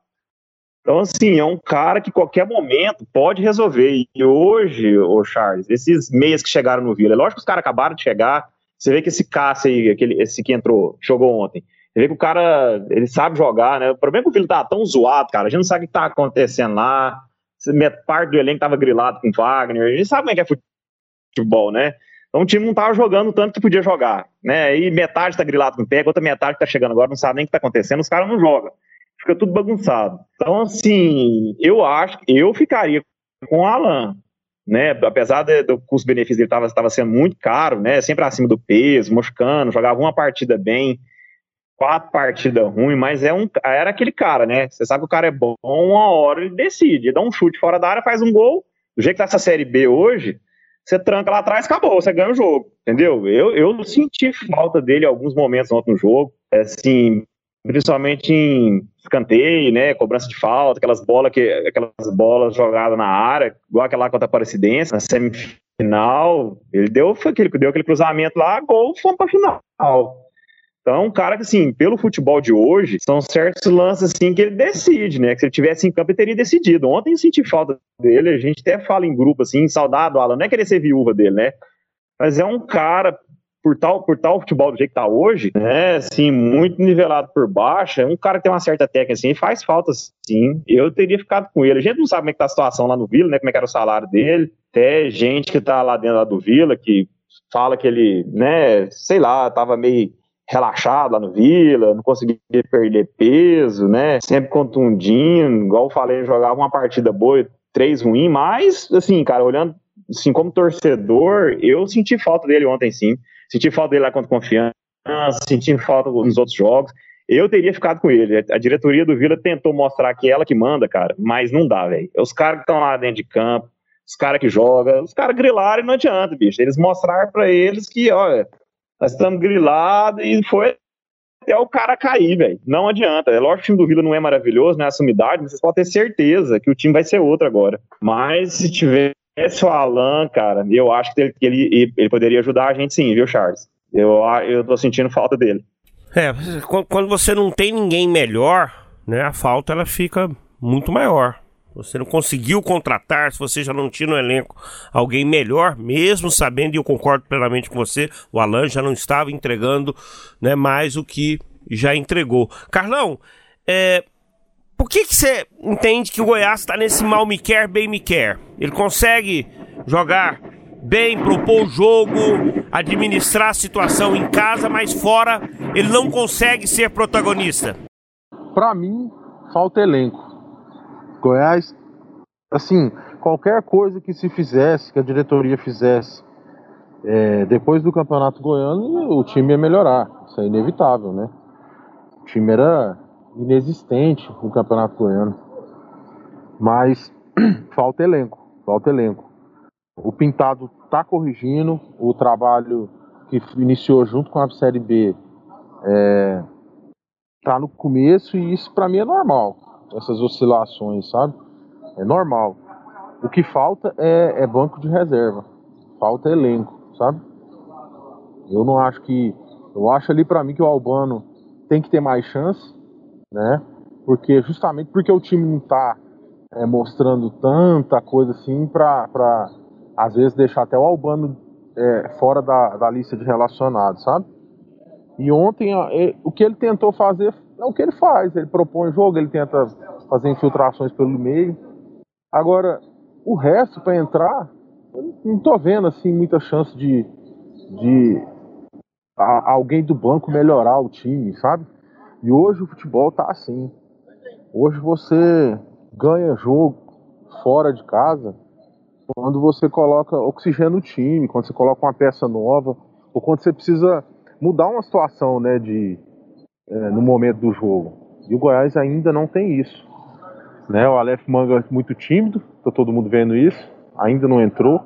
Então, assim, é um cara que qualquer momento pode resolver. E hoje, o Charles, esses meias que chegaram no Vila, é lógico que os caras acabaram de chegar. Você vê que esse Cássio aí, aquele, esse que entrou, jogou ontem. Você vê que o cara, ele sabe jogar, né? O problema é que o Vila tá tão zoado, cara. A gente não sabe o que tá acontecendo lá. Parte do elenco tava grilado com o Wagner. A gente sabe como é que é futebol, né? Então o time não estava jogando tanto que podia jogar, né? E metade está grilado com pé, outra metade está chegando agora, não sabe nem o que está acontecendo, os caras não jogam. Fica tudo bagunçado. Então, assim, eu acho que eu ficaria com o Alan, né? Apesar do custo-benefício dele estava sendo muito caro, né? Sempre acima do peso, moscando, jogava uma partida bem, quatro partidas ruins, mas é um, era aquele cara, né? Você sabe que o cara é bom, uma hora ele decide, dá um chute fora da área, faz um gol. Do jeito que tá essa Série B hoje, você tranca lá atrás, acabou, você ganha o jogo, entendeu? Eu, eu senti falta dele em alguns momentos ontem no jogo, assim, principalmente em escanteio, né, cobrança de falta, aquelas bolas que aquelas bolas jogadas na área, igual aquela contra a Aparecidense, na semifinal, ele deu, aquele, deu aquele cruzamento lá, gol, fomos pra final. Então, um cara que, assim, pelo futebol de hoje, são certos lances, assim, que ele decide, né? Que se ele tivesse em campo, ele teria decidido. Ontem eu senti falta dele, a gente até fala em grupo, assim, saudado, Alan, não é querer ser viúva dele, né? Mas é um cara, por tal, por tal futebol do jeito que tá hoje, né? Assim, muito nivelado por baixo, é um cara que tem uma certa técnica, assim, faz falta, sim. Eu teria ficado com ele. A gente não sabe como é que tá a situação lá no Vila, né? Como é que era o salário dele. Até gente que tá lá dentro lá do Vila, que fala que ele, né, sei lá, tava meio relaxado lá no Vila, não conseguia perder peso, né? Sempre contundindo, igual falei, jogava uma partida boa, três ruim, mas, assim, cara, olhando, assim, como torcedor, eu senti falta dele ontem, sim. Senti falta dele lá contra Confiança, senti falta nos outros jogos. eu teria ficado com ele. A diretoria do Vila tentou mostrar que é ela que manda, cara, mas não dá, velho. Os caras que estão lá dentro de campo, os caras que jogam, os caras grilaram e não adianta, bicho. Eles mostraram para eles que, olha, nós estamos grilados e foi até o cara cair, velho. Não adianta. É lógico que o time do Vila não é maravilhoso, não é essa umidade, mas vocês podem ter certeza que o time vai ser outro agora. Mas se tivesse o Alan, cara, eu acho que ele, ele, ele poderia ajudar a gente sim, viu, Charles? Eu, eu tô sentindo falta dele. É, quando você não tem ninguém melhor, né, a falta ela fica muito maior. Você não conseguiu contratar, se você já não tinha no elenco alguém melhor, mesmo sabendo, e eu concordo plenamente com você, o Alan já não estava entregando né, mais o que já entregou. Carlão, é, por que, que você entende que o Goiás está nesse mal me quer, bem me quer? Ele consegue jogar bem, propor o jogo, administrar a situação em casa, mas fora ele não consegue ser protagonista? Para mim, falta elenco. Goiás, assim, qualquer coisa que se fizesse, que a diretoria fizesse, é, depois do Campeonato Goiano, o time ia melhorar. Isso é inevitável, né? O time era inexistente no Campeonato Goiano. Mas falta elenco, falta elenco. O Pintado está corrigindo o trabalho que iniciou junto com a Série B. É, tá no começo e isso para mim é normal. Essas oscilações, sabe? É normal. O que falta é, é banco de reserva. Falta elenco, sabe? Eu não acho que. Eu acho ali para mim que o Albano tem que ter mais chance, né? Porque justamente porque o time não tá é, mostrando tanta coisa assim pra, pra às vezes deixar até o Albano é, fora da, da lista de relacionados, sabe? E ontem o que ele tentou fazer é o que ele faz. Ele propõe jogo, ele tenta fazer infiltrações pelo meio. Agora, o resto para entrar, não tô vendo assim muita chance de, de a, alguém do banco melhorar o time, sabe? E hoje o futebol tá assim. Hoje você ganha jogo fora de casa quando você coloca oxigênio no time, quando você coloca uma peça nova, ou quando você precisa mudar uma situação, né, de é, no momento do jogo. E o Goiás ainda não tem isso. Né? O Aleph Manga muito tímido, tá todo mundo vendo isso, ainda não entrou.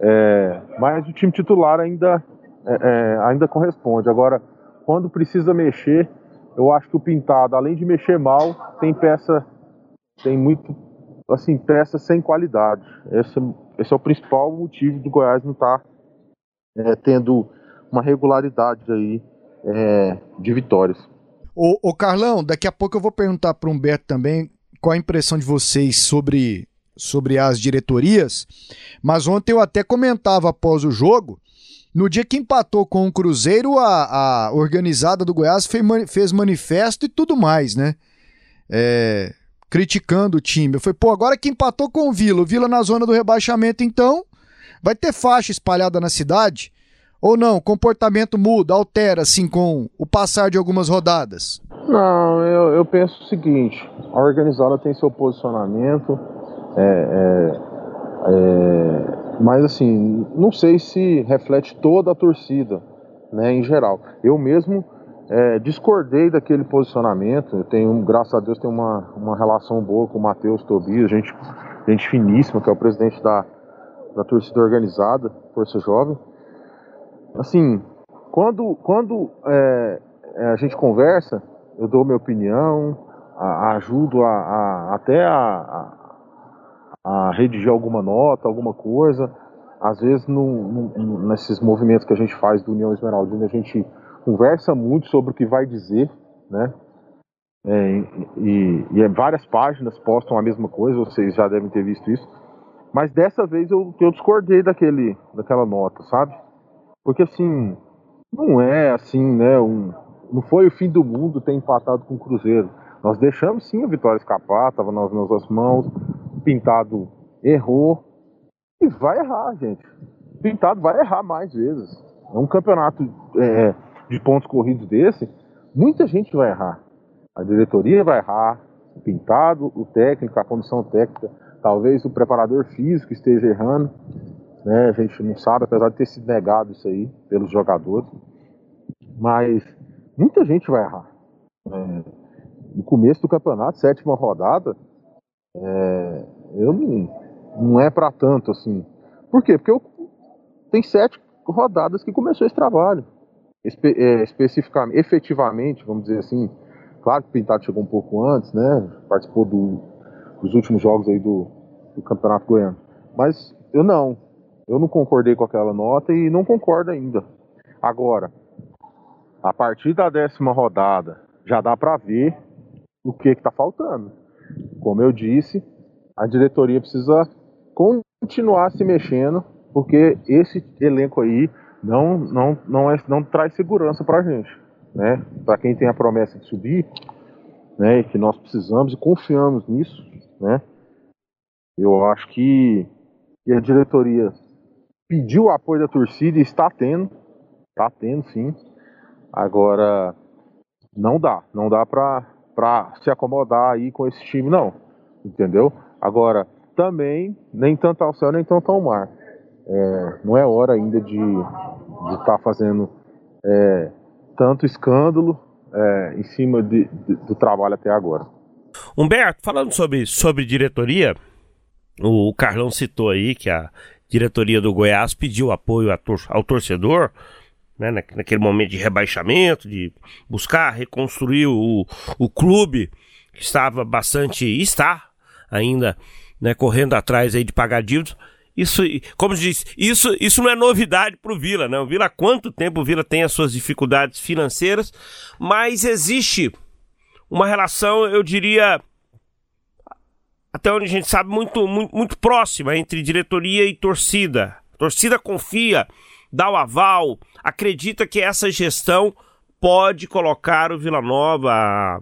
É, mas o time titular ainda, é, é ainda corresponde. Agora, quando precisa mexer, eu acho que o Pintado, além de mexer mal, tem peça, tem muito assim, peças sem qualidade. Esse, esse é o principal motivo do Goiás não estar tá, é, tendo uma regularidade aí é, de vitórias. Ô, ô, Carlão, daqui a pouco eu vou perguntar para o Humberto também qual a impressão de vocês sobre, sobre as diretorias, mas ontem eu até comentava após o jogo, no dia que empatou com o Cruzeiro, a, a organizada do Goiás fez, fez manifesto e tudo mais, né? É, criticando o time. Eu falei, pô, agora que empatou com o Vila, o Vila na zona do rebaixamento, então, vai ter faixa espalhada na cidade? Ou não? Comportamento muda, altera, assim, com o passar de algumas rodadas? Não, eu, eu penso o seguinte: a organizada tem seu posicionamento, é, é, é, mas assim, não sei se reflete toda a torcida, né, em geral. Eu mesmo é, discordei daquele posicionamento. Eu tenho, graças a Deus, tenho uma, uma relação boa com o Matheus Tobias, gente, gente finíssima, que é o presidente da, da torcida organizada, Força Jovem. Assim, quando, quando é, é a gente conversa, eu dou minha opinião, a, a ajudo a, a até a, a, redigir alguma nota, alguma coisa. Às vezes, no, no, nesses movimentos que a gente faz do União Esmeraldina, a gente conversa muito sobre o que vai dizer, né? É, e, e, várias páginas postam a mesma coisa, vocês já devem ter visto isso. Mas dessa vez eu, eu discordei daquele, daquela nota, sabe? Porque assim, não é assim, né? Um, não foi o fim do mundo ter empatado com o Cruzeiro. Nós deixamos sim a vitória escapar, estava nas nossas mãos. Pintado errou e vai errar, gente. Pintado vai errar mais vezes. É um campeonato é, de pontos corridos desse, muita gente vai errar. A diretoria vai errar, o pintado, o técnico, a condição técnica, talvez o preparador físico esteja errando. Né? A gente não sabe, apesar de ter sido negado isso aí pelos jogadores. Mas muita gente vai errar. é, no começo do campeonato, sétima rodada, é, eu não, não é para tanto assim. Por quê? Porque eu, tem sete rodadas que começou esse trabalho. Espe, é, especificamente, efetivamente, vamos dizer assim. Claro que o Pintado chegou um pouco antes, né? Participou do, dos últimos jogos aí do, do Campeonato Goiano. Mas eu não. Eu não concordei com aquela nota e não concordo ainda. Agora, a partir da décima rodada, já dá para ver o que está faltando. Como eu disse, a diretoria precisa continuar se mexendo, porque esse elenco aí não, não, não, é, não traz segurança para a gente. Né? Para quem tem a promessa de subir, né, que nós precisamos e confiamos nisso, né? eu acho que a diretoria pediu o apoio da torcida e está tendo, está tendo sim. Agora, não dá, não dá para se acomodar aí com esse time, não. Entendeu? Agora, também, nem tanto ao céu, nem tanto ao mar. É, não é hora ainda de estar tá fazendo é, tanto escândalo é, em cima de, de, do trabalho até agora. Humberto, falando sobre, sobre diretoria, o Carlão citou aí que a diretoria do Goiás pediu apoio ao torcedor né, naquele momento de rebaixamento, de buscar reconstruir o, o clube que estava bastante, está ainda né, correndo atrás aí de pagar dívidas. Isso, como diz, isso, isso não é novidade para o Vila, né? O Vila há quanto tempo o Vila tem as suas dificuldades financeiras, mas existe uma relação, eu diria, até onde a gente sabe, muito, muito, muito próxima entre diretoria e torcida. A torcida confia dá o aval, acredita que essa gestão pode colocar o Vila Nova a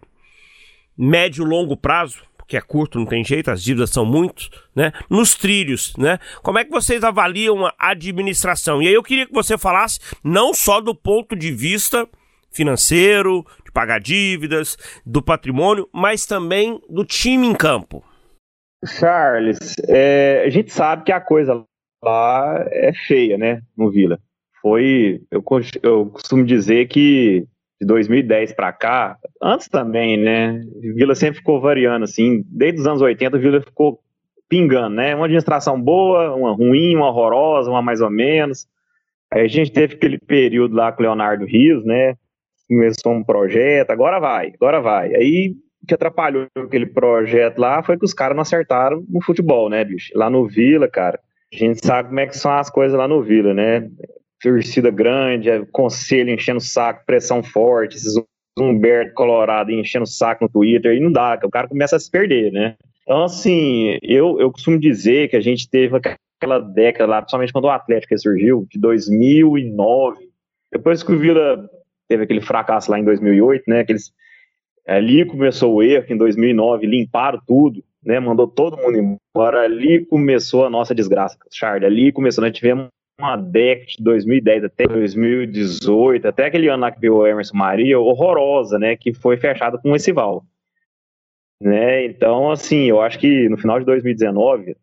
médio longo prazo, porque é curto, não tem jeito, as dívidas são muitos, né? Nos trilhos, né? Como é que vocês avaliam a administração? E aí eu queria que você falasse não só do ponto de vista financeiro, de pagar dívidas, do patrimônio, mas também do time em campo. Charles, é, a gente sabe que a coisa lá é feia, né, no Vila. Foi, eu, eu costumo dizer que de 2010 para cá, antes também, né, Vila sempre ficou variando, assim, desde os anos 80 Vila ficou pingando, né, uma administração boa, uma ruim, uma horrorosa, uma mais ou menos. Aí a gente teve aquele período lá com o Leonardo Rios, né, começou um projeto, agora vai, agora vai. Aí que atrapalhou aquele projeto lá foi que os caras não acertaram no futebol, né, bicho? Lá no Vila, cara, a gente sabe como é que são as coisas lá no Vila, né? Torcida grande, é conselho enchendo o saco, pressão forte, esses Humberto Colorado enchendo o saco no Twitter, e não dá, o cara começa a se perder, né? Então, assim, eu, eu costumo dizer que a gente teve aquela década lá, principalmente quando o Atlético surgiu, de 2009, depois que o Vila teve aquele fracasso lá em 2008, né? Aqueles, ali começou o erro, em 2009 limparam tudo, né, mandou todo mundo embora. Ali começou a nossa desgraça, Charlie. Ali começou, nós tivemos uma década de 2010 até 2018, até aquele ano lá que veio o Emerson Maria, horrorosa, né, que foi fechada com esse Val. Né, então, assim, eu acho que no final de 2019,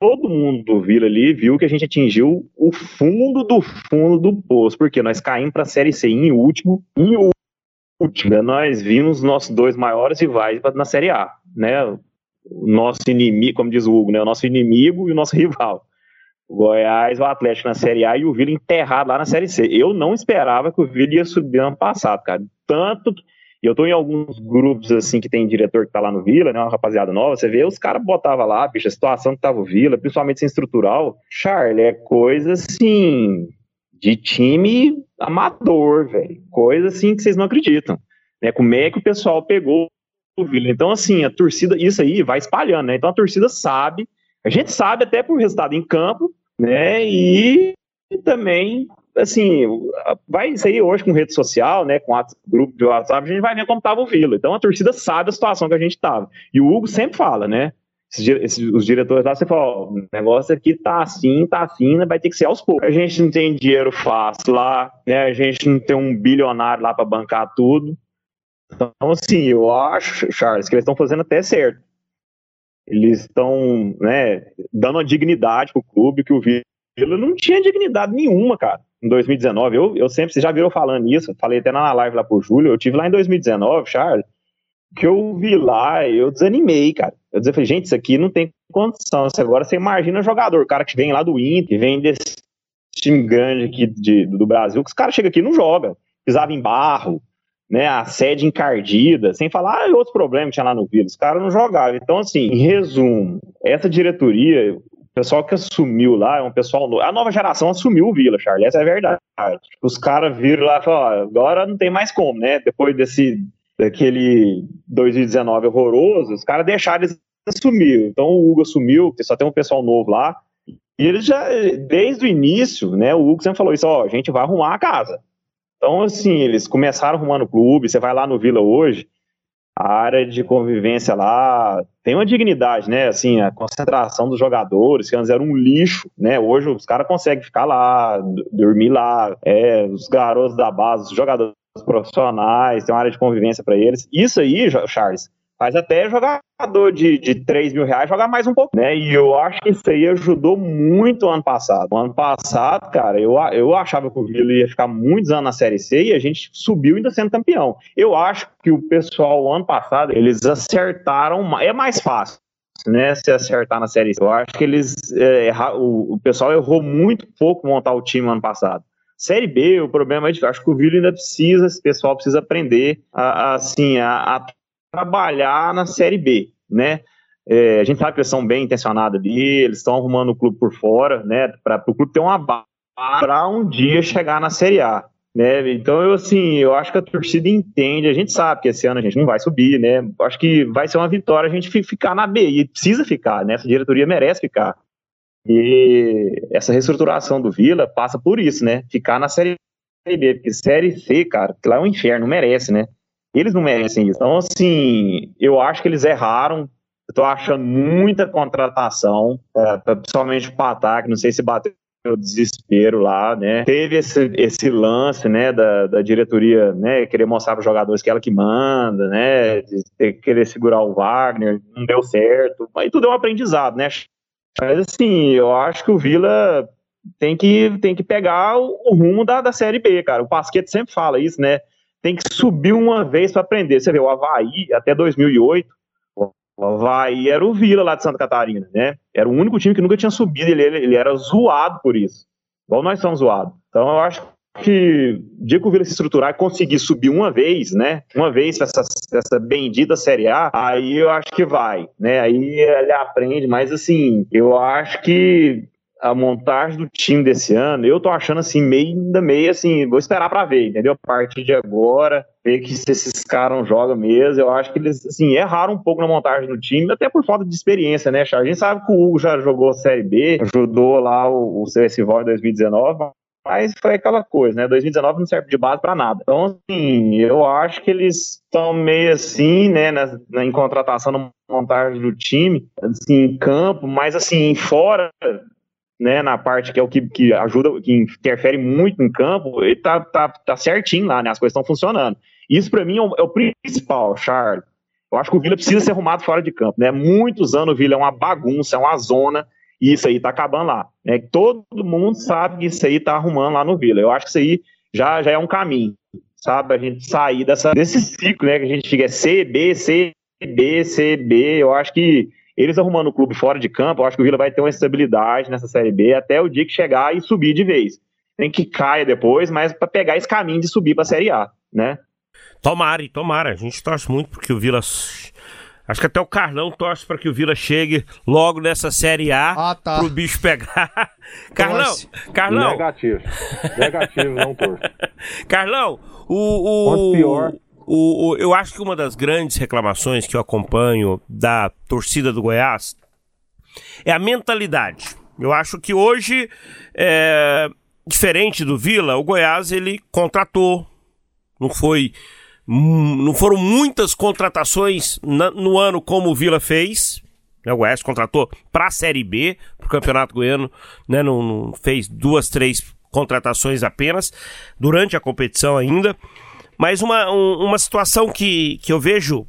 todo mundo do Vila ali viu que a gente atingiu o fundo do fundo do poço, porque nós caímos para a Série C em último, em último, nós vimos nossos dois maiores rivais na Série A, né? o nosso inimigo, como diz o Hugo, né? O nosso inimigo e o nosso rival. O Goiás, o Atlético na Série A e o Vila enterrado lá na Série C. Eu não esperava que o Vila ia subir ano passado, cara. Tanto que eu tô em alguns grupos, assim, que tem diretor que tá lá no Vila, né, uma rapaziada nova, você vê, os caras botavam lá, bicho, a situação que tava o Vila, principalmente sem estrutural, Charlie, é coisa, assim, de time amador, velho, coisa, assim, que vocês não acreditam, né, como é que o pessoal pegou o Vila. Então, assim, a torcida, isso aí vai espalhando, né? Então a torcida sabe, a gente sabe até por resultado em campo, né? E, também, assim, vai sair hoje com rede social, né? Com grupo de WhatsApp, a gente vai ver como estava o Vila. Então a torcida sabe a situação que a gente estava. E o Hugo sempre fala, né? Os diretores lá, você fala, o negócio aqui tá assim, tá assim, né, vai ter que ser aos poucos. A gente não tem dinheiro fácil lá, né? A gente não tem um bilionário lá para bancar tudo. Então, assim, eu acho, Charles, que eles estão fazendo até certo. Eles estão, né, dando uma dignidade pro clube que o Vila não tinha dignidade nenhuma, cara. em 2019. Eu, eu sempre, você já viram falando isso, falei até na live lá pro Júlio, eu tive lá em 2019, Charles, que eu vi lá, eu desanimei, cara. Eu disse, gente, isso aqui não tem condição. Agora você imagina jogador, o cara que vem lá do Inter, vem desse time grande aqui de, do Brasil, que os caras chegam aqui e não joga. Pisava em barro, né, a sede encardida, sem falar ah, outros problemas que tinha lá no Vila. Os caras não jogavam. Então, assim, em resumo, essa diretoria, o pessoal que assumiu lá é um pessoal novo. A nova geração assumiu o Vila, Charles, essa é a verdade. Os caras viram lá e falaram, agora não tem mais como, né? Depois desse daquele 2019 horroroso, os caras deixaram eles assumir. Então o Hugo assumiu, só tem um pessoal novo lá. E eles já, desde o início, né, o Hugo sempre falou isso, ó, a gente vai arrumar a casa. Então, assim, eles começaram arrumando o clube, você vai lá no Vila hoje, a área de convivência lá tem uma dignidade, né? Assim, a concentração dos jogadores, que antes era um lixo, né? Hoje os caras conseguem ficar lá, dormir lá, é, os garotos da base, os jogadores profissionais, tem uma área de convivência para eles. Isso aí, Charles, faz até jogador de, de 3 mil reais jogar mais um pouco, né? E eu acho que isso aí ajudou muito o ano passado. Ano passado, cara, eu, eu achava que o Vila ia ficar muitos anos na Série C e a gente subiu ainda sendo campeão. Eu acho que o pessoal, ano passado, eles acertaram, é mais fácil né, se acertar na série. Eu acho que eles é, erra, o, o, pessoal errou muito pouco montar o time ano passado. Série B, o problema é de acho que o Vila ainda precisa, esse pessoal precisa aprender a, a assim, a, a, trabalhar na Série B, né? É, a gente sabe que eles são bem intencionados ali, eles estão arrumando o clube por fora, né? Para o clube ter uma base para um dia chegar na Série A. Né? Então, eu assim, eu acho que a torcida entende, a gente sabe que esse ano a gente não vai subir, né? Acho que vai ser uma vitória a gente ficar na B, e precisa ficar, né? Essa diretoria merece ficar. E essa reestruturação do Vila passa por isso, né? Ficar na Série B, porque Série C, cara, que lá é um inferno, merece, né? Eles não merecem isso. Então, assim, eu acho que eles erraram. Eu tô achando muita contratação, é, principalmente para ataque, não sei se bateu o desespero lá, né? Teve esse, esse lance, né, da, da diretoria, né, querer mostrar para os jogadores que ela que manda, né, de ter, querer segurar o Wagner, não deu certo, mas tudo é um aprendizado, né? Mas assim, eu acho que o Vila tem que, tem que pegar o, o rumo da, da Série B, cara. O Pasquete sempre fala isso, né? Tem que subir uma vez para aprender. Você vê, o Havaí, até 2008, o Havaí era o Vila lá de Santa Catarina, né? Era o único time que nunca tinha subido, ele, ele era zoado por isso. Igual nós somos zoados. Então eu acho que o dia que o Vila se estruturar e conseguir subir uma vez, né? Uma vez essa, essa bendita Série A, aí eu acho que vai, né? Aí ele aprende, mas assim, eu acho que a montagem do time desse ano, eu tô achando assim, meio ainda meio assim, vou esperar para ver, entendeu? A partir de agora, ver que se esses caras jogam mesmo, eu acho que eles assim, erraram um pouco na montagem do time, até por falta de experiência, né, Charles? A gente sabe que o Hugo já jogou Série B, ajudou lá o, o CSVOL em 2019, mas foi aquela coisa, né? 2019 não serve de base para nada. Então, assim, eu acho que eles estão meio assim, né, na, na, em contratação, na montagem do time, assim, em campo, mas assim, fora, né, na parte que é o que, que ajuda, que interfere muito em campo, ele tá, tá, tá certinho lá, né? As coisas estão funcionando. Isso para mim é o, é o, principal, Charles. Eu acho que o Vila precisa ser arrumado fora de campo, né? Muitos anos o Vila é uma bagunça, é uma zona e isso aí tá acabando lá. Né? Todo mundo sabe que isso aí tá arrumando lá no Vila. Eu acho que isso aí já, já é um caminho, sabe? A gente sair dessa, desse ciclo, né? Que a gente fica é C, B, C, B, C, B. Eu acho que eles arrumando o clube fora de campo, eu acho que o Vila vai ter uma estabilidade nessa Série B até o dia que chegar e subir de vez. Tem que caia depois, mas para pegar esse caminho de subir para a Série A, né? Tomara, tomara. A gente torce muito porque o Vila Acho que até o Carlão torce para que o Vila chegue logo nessa Série A ah, tá. pro bicho pegar. Carlão, Carlão. Negativo. Negativo, não torço. Carlão, o. o Quanto pior. O, o, eu acho que uma das grandes reclamações que eu acompanho da torcida do Goiás é a mentalidade. Eu acho que hoje, é, diferente do Vila, o Goiás ele contratou, não foi não foram muitas contratações no ano como o Vila fez. Né, o Goiás contratou para a Série B, para o Campeonato Goiano, né, não, não, fez duas, três contratações apenas, durante a competição ainda. Mas uma, um, uma situação que, que eu vejo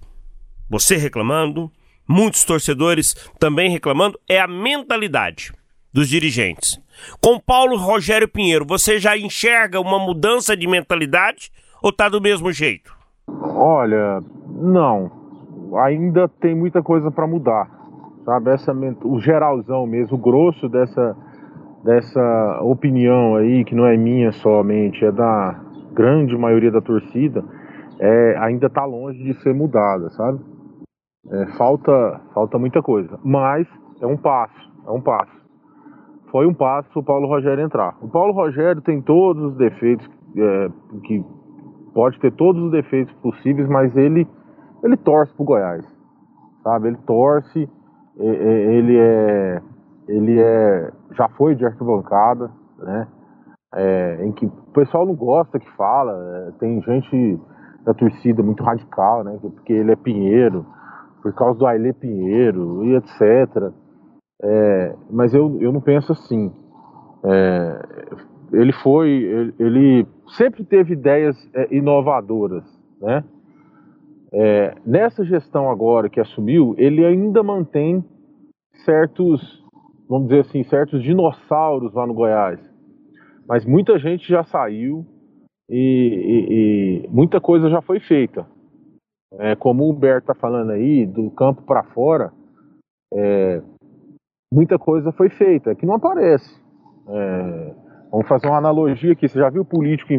você reclamando, muitos torcedores também reclamando, é a mentalidade. dos dirigentes. Com Paulo Rogério Pinheiro, você já enxerga uma mudança de mentalidade ou tá do mesmo jeito? Olha, não. Ainda tem muita coisa para mudar. Sabe, essa o geralzão mesmo, o grosso dessa dessa opinião aí que não é minha somente, é da grande maioria da torcida, é, ainda está longe de ser mudada, sabe? É, falta falta muita coisa, mas é um passo, é um passo. Foi um passo o Paulo Rogério entrar. O Paulo Rogério tem todos os defeitos é, que pode ter todos os defeitos possíveis, mas ele ele torce pro Goiás, sabe? Ele torce, ele é ele é já foi de arquibancada, né? É, em que o pessoal não gosta que fala, é, tem gente da torcida muito radical, né? Porque ele é Pinheiro, por causa do Ailê Pinheiro e etc. É, mas eu, eu não penso assim. É, ele foi, ele, ele, sempre teve ideias é, inovadoras, né? É, nessa gestão agora que assumiu, ele ainda mantém certos, vamos dizer assim, certos dinossauros lá no Goiás. Mas muita gente já saiu e, e, e muita coisa já foi feita. É, como o Humberto está falando aí, do campo para fora, é, muita coisa foi feita, que não aparece. É, vamos fazer uma analogia aqui, você já viu político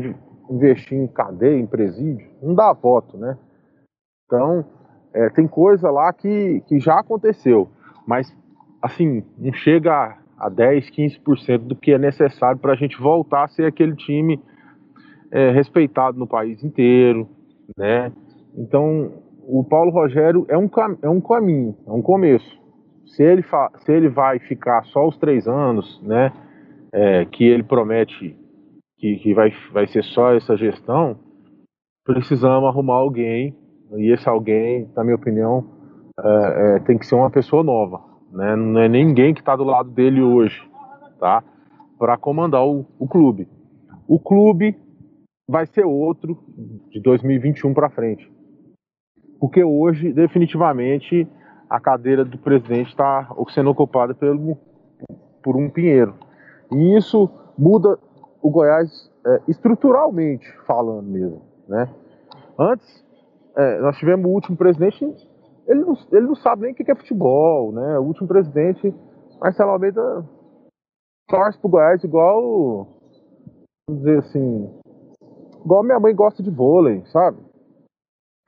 investir em cadeia, em presídio? Não dá voto, né? Então, é, tem coisa lá que, que já aconteceu, mas, assim, não chega a, a 10, 15% do que é necessário para a gente voltar a ser aquele time é, respeitado no país inteiro, né? Então, o Paulo Rogério é um, é um caminho, é um começo. Se ele, se ele vai ficar só os três anos, né, é, que ele promete que, que vai, vai ser só essa gestão, precisamos arrumar alguém e esse alguém, na minha opinião, é, é, tem que ser uma pessoa nova, né? Não é ninguém que está do lado dele hoje, tá? Para comandar o, o clube. O clube vai ser outro de 2021 para frente, porque hoje, definitivamente, a cadeira do presidente está sendo ocupada pelo, por um Pinheiro. E isso muda o Goiás é, estruturalmente falando mesmo, né? Antes é, nós tivemos o último presidente, ele não, ele não sabe nem o que é futebol, né? O último presidente, Marcelo Almeida, torce pro Goiás igual, vamos dizer assim, igual minha mãe gosta de vôlei, sabe?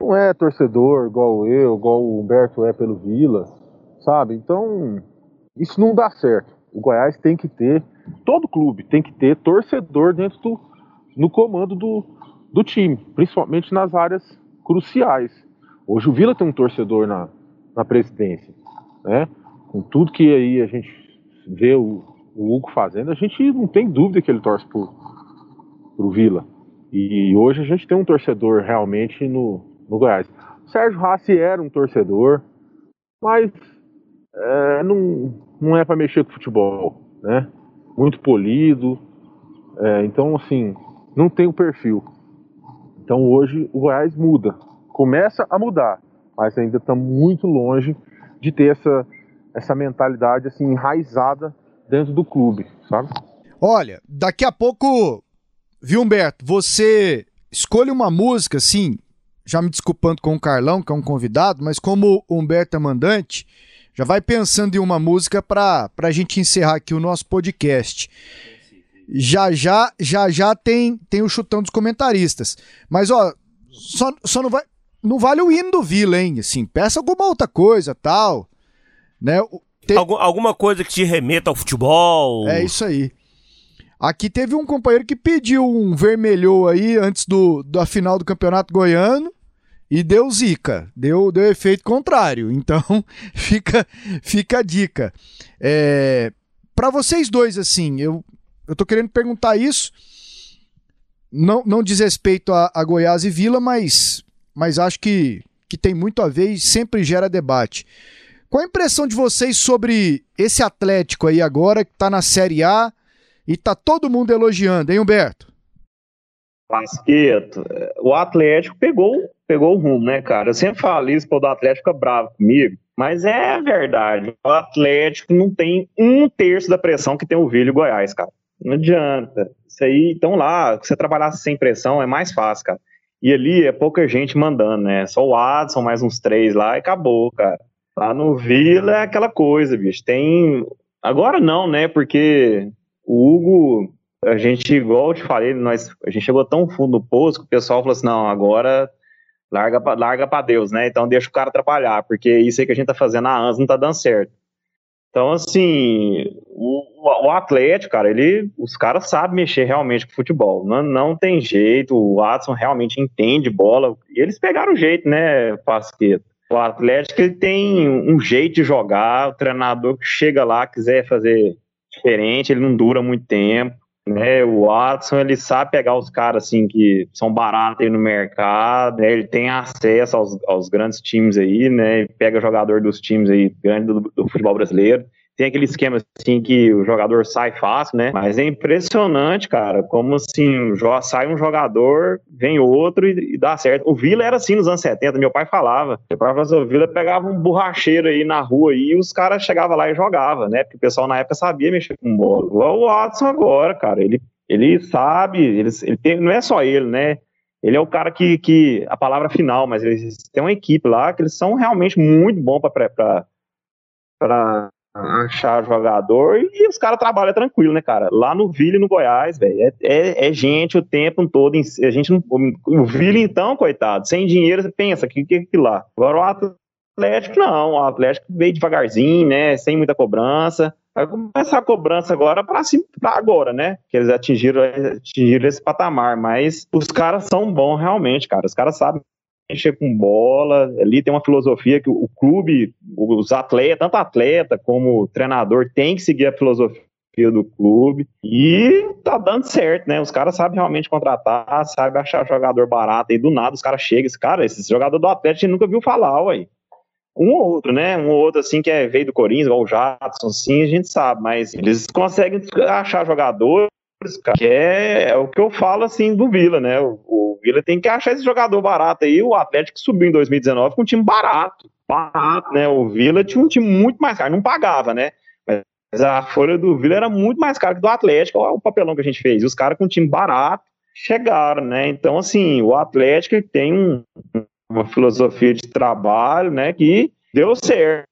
Não é torcedor igual eu, igual o Humberto é pelo Vila, sabe? Então, isso não dá certo. O Goiás tem que ter, todo clube tem que ter torcedor dentro do, no comando do, do time, principalmente nas áreas cruciais. Hoje o Vila tem um torcedor na, na presidência, né? Com tudo que aí a gente vê o, o Hugo fazendo, a gente não tem dúvida que ele torce pro, pro Vila. E hoje a gente tem um torcedor realmente no, no Goiás. O Sérgio Rassi era um torcedor, mas é, não, não é para mexer com futebol, né? Muito polido. É, então, assim, não tem o perfil. Então hoje o Goiás muda, começa a mudar, mas ainda está muito longe de ter essa, essa mentalidade assim enraizada dentro do clube, sabe? Olha, daqui a pouco, viu Humberto, você escolhe uma música assim, já me desculpando com o Carlão, que é um convidado, mas como o Humberto é mandante, já vai pensando em uma música para a gente encerrar aqui o nosso podcast já já já já tem tem o chutão dos comentaristas. Mas ó, só, só não vai não vale o hino do Vila, hein? Assim, peça alguma outra coisa, tal, né? Tem... Algum, alguma coisa que te remeta ao futebol. É isso aí. Aqui teve um companheiro que pediu um vermelhou aí antes do, da final do Campeonato Goiano e deu zica, deu, deu efeito contrário. Então fica fica a dica. É, para vocês dois assim, eu eu tô querendo perguntar isso. Não, não diz respeito a, a Goiás e Vila, mas, mas acho que, que tem muito a ver e sempre gera debate. Qual a impressão de vocês sobre esse Atlético aí agora que tá na Série A e tá todo mundo elogiando, hein, Humberto? Pasqueto, o Atlético pegou, pegou o rumo, né, cara? Eu sempre falo isso, o do Atlético fica bravo comigo, mas é verdade. O Atlético não tem um terço da pressão que tem o Vila e o Goiás, cara. Não adianta. Isso aí, então lá, você trabalhar sem pressão é mais fácil, cara. E ali é pouca gente mandando, né? Só o Adson, mais uns três lá e acabou, cara. Lá no Vila é aquela coisa, bicho. Tem. Agora não, né? Porque o Hugo, a gente, igual eu te falei, nós, a gente chegou tão fundo no poço que o pessoal falou assim: não, agora larga, larga pra Deus, né? Então deixa o cara atrapalhar, porque isso aí que a gente tá fazendo há anos não tá dando certo. Então, assim, o, o Atlético, cara, ele, os caras sabem mexer realmente com futebol. Não, não tem jeito, o Watson realmente entende bola. E eles pegaram o jeito, né, Pasqueta? O Atlético ele tem um jeito de jogar, o treinador que chega lá, quiser fazer diferente, ele não dura muito tempo. Né, o Watson ele sabe pegar os caras assim que são baratos aí no mercado, né, ele tem acesso aos, aos, grandes times aí, né, pega jogador dos times aí grandes do, do futebol brasileiro tem aquele esquema assim que o jogador sai fácil, né? Mas é impressionante, cara, como assim, sai um jogador, vem outro e, e dá certo. O Vila era assim nos anos 70, meu pai falava. Meu pai falava assim, o Vila pegava um borracheiro aí na rua e os caras chegavam lá e jogavam, né? Porque o pessoal na época sabia mexer com bola. O Watson agora, cara, ele, ele sabe, ele, ele tem, não é só ele, né? Ele é o cara que, que a palavra final, mas eles têm uma equipe lá que eles são realmente muito bons para achar jogador e os caras trabalham tranquilo, né, cara? Lá no Vila e no Goiás, velho, é, é, é, gente o tempo todo. A gente não, o Vila, então, coitado, sem dinheiro, você pensa que que, que lá. Agora o Atlético, não, o Atlético veio devagarzinho, né, sem muita cobrança. Vai começar a cobrança agora para agora, né? Que eles atingiram, atingiram esse patamar. Mas os caras são bons realmente, cara. Os caras sabem mexer com bola. Ali tem uma filosofia que o clube, os atletas, tanto atleta como treinador, tem que seguir a filosofia do clube e tá dando certo, né? Os caras sabem realmente contratar, sabem achar jogador barato e do nada os caras chegam, esse cara, esse jogador do Atlético nunca viu falar, ué. Um ou outro, né? Um ou outro assim que é, veio do Corinthians, igual o Jadson, sim, a gente sabe, mas eles conseguem achar jogadores, cara, que é, é, o que eu falo assim do Vila, né? O, o Vila tem que achar esse jogador barato aí. O Atlético subiu em 2019 com um time barato. Barato, né? O Vila tinha um time muito mais caro, não pagava, né? Mas a folha do Vila era muito mais cara que do Atlético. Olha o papelão que a gente fez. E os caras com um time barato chegaram, né? Então, assim, o Atlético tem um, uma filosofia de trabalho, né? Que deu certo.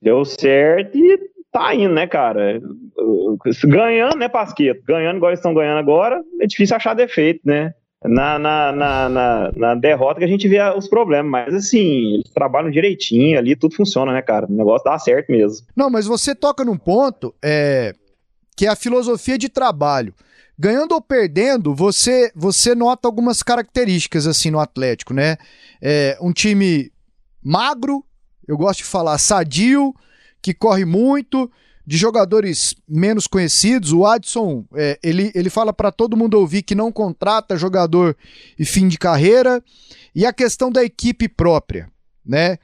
Deu certo e tá indo, né, cara? Ganhando, né, Pasqueto? Ganhando igual eles estão ganhando agora, é difícil achar defeito, né? na, na, na, na, na derrota que a gente vê os problemas. Mas assim, eles trabalham direitinho ali, tudo funciona, né, cara? O negócio dá certo mesmo. Não, mas você toca num ponto é, que é a filosofia de trabalho. Ganhando ou perdendo, você você nota algumas características assim no Atlético, né? É, um time magro, eu gosto de falar sadio, que corre muito, de jogadores menos conhecidos. O Adson, é, ele, ele fala para todo mundo ouvir que não contrata jogador e fim de carreira. E a questão da equipe própria, né?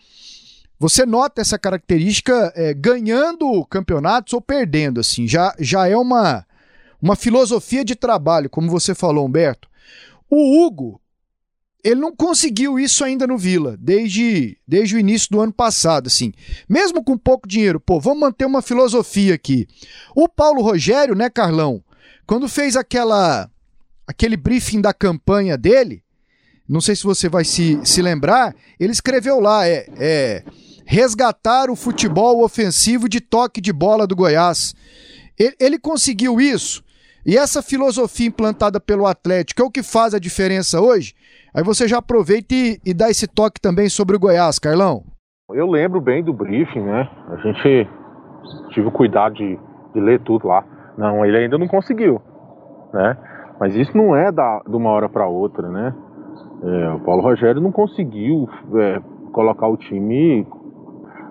Você nota essa característica é, ganhando campeonatos ou perdendo, assim, já, já é uma, uma filosofia de trabalho, como você falou, Humberto. O Hugo, ele não conseguiu isso ainda no Vila, desde, desde o início do ano passado, assim. Mesmo com pouco dinheiro, pô, vamos manter uma filosofia aqui. O Paulo Rogério, né, Carlão, quando fez aquela aquele briefing da campanha dele, não sei se você vai se, se lembrar, ele escreveu lá, é, é resgatar o futebol ofensivo de toque de bola do Goiás. Ele, ele conseguiu isso, e essa filosofia implantada pelo Atlético é o que faz a diferença hoje? Aí você já aproveita e, e dá esse toque também sobre o Goiás, Carlão. Eu lembro bem do briefing, né? A gente tive o cuidado de, de ler tudo lá. Não, ele ainda não conseguiu, né? Mas isso não é da, de uma hora para outra, né? É, o Paulo Rogério não conseguiu é, colocar o time.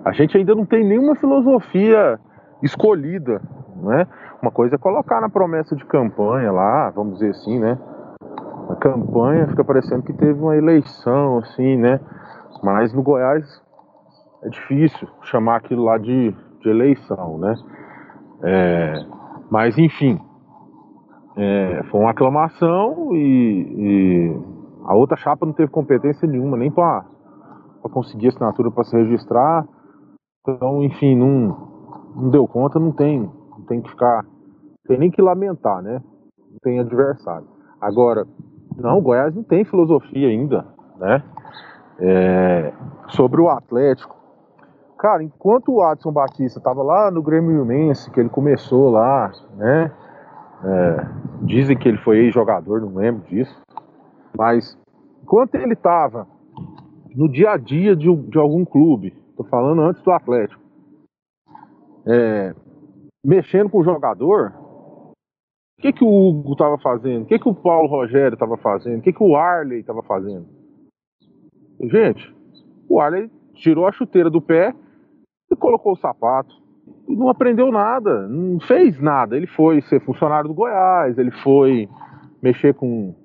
A gente ainda não tem nenhuma filosofia escolhida, né? Uma coisa é colocar na promessa de campanha lá, vamos dizer assim, né? a campanha fica parecendo que teve uma eleição, assim, né? Mas no Goiás é difícil chamar aquilo lá de, de eleição, né? É, mas enfim, É, foi uma aclamação e, e, a outra chapa não teve competência nenhuma, nem para conseguir assinatura para se registrar. Então, enfim, não, não deu conta, não tem, não tem que ficar, tem nem que lamentar, né? Não tem adversário. Agora, não, o Goiás não tem filosofia ainda, né? É, sobre o Atlético. Cara, enquanto o Adson Batista estava lá no Grêmio Imense, que ele começou lá, né? É, dizem que ele foi ex-jogador, não lembro disso. Mas enquanto ele estava no dia a dia de, de algum clube, tô falando antes do Atlético, é, mexendo com o jogador, o que, que o Hugo estava fazendo? O que, que o Paulo Rogério estava fazendo? O que, que o Arley estava fazendo? Gente, o Arley tirou a chuteira do pé e colocou o sapato não aprendeu nada, não fez nada. Ele foi ser funcionário do Goiás, ele foi mexer com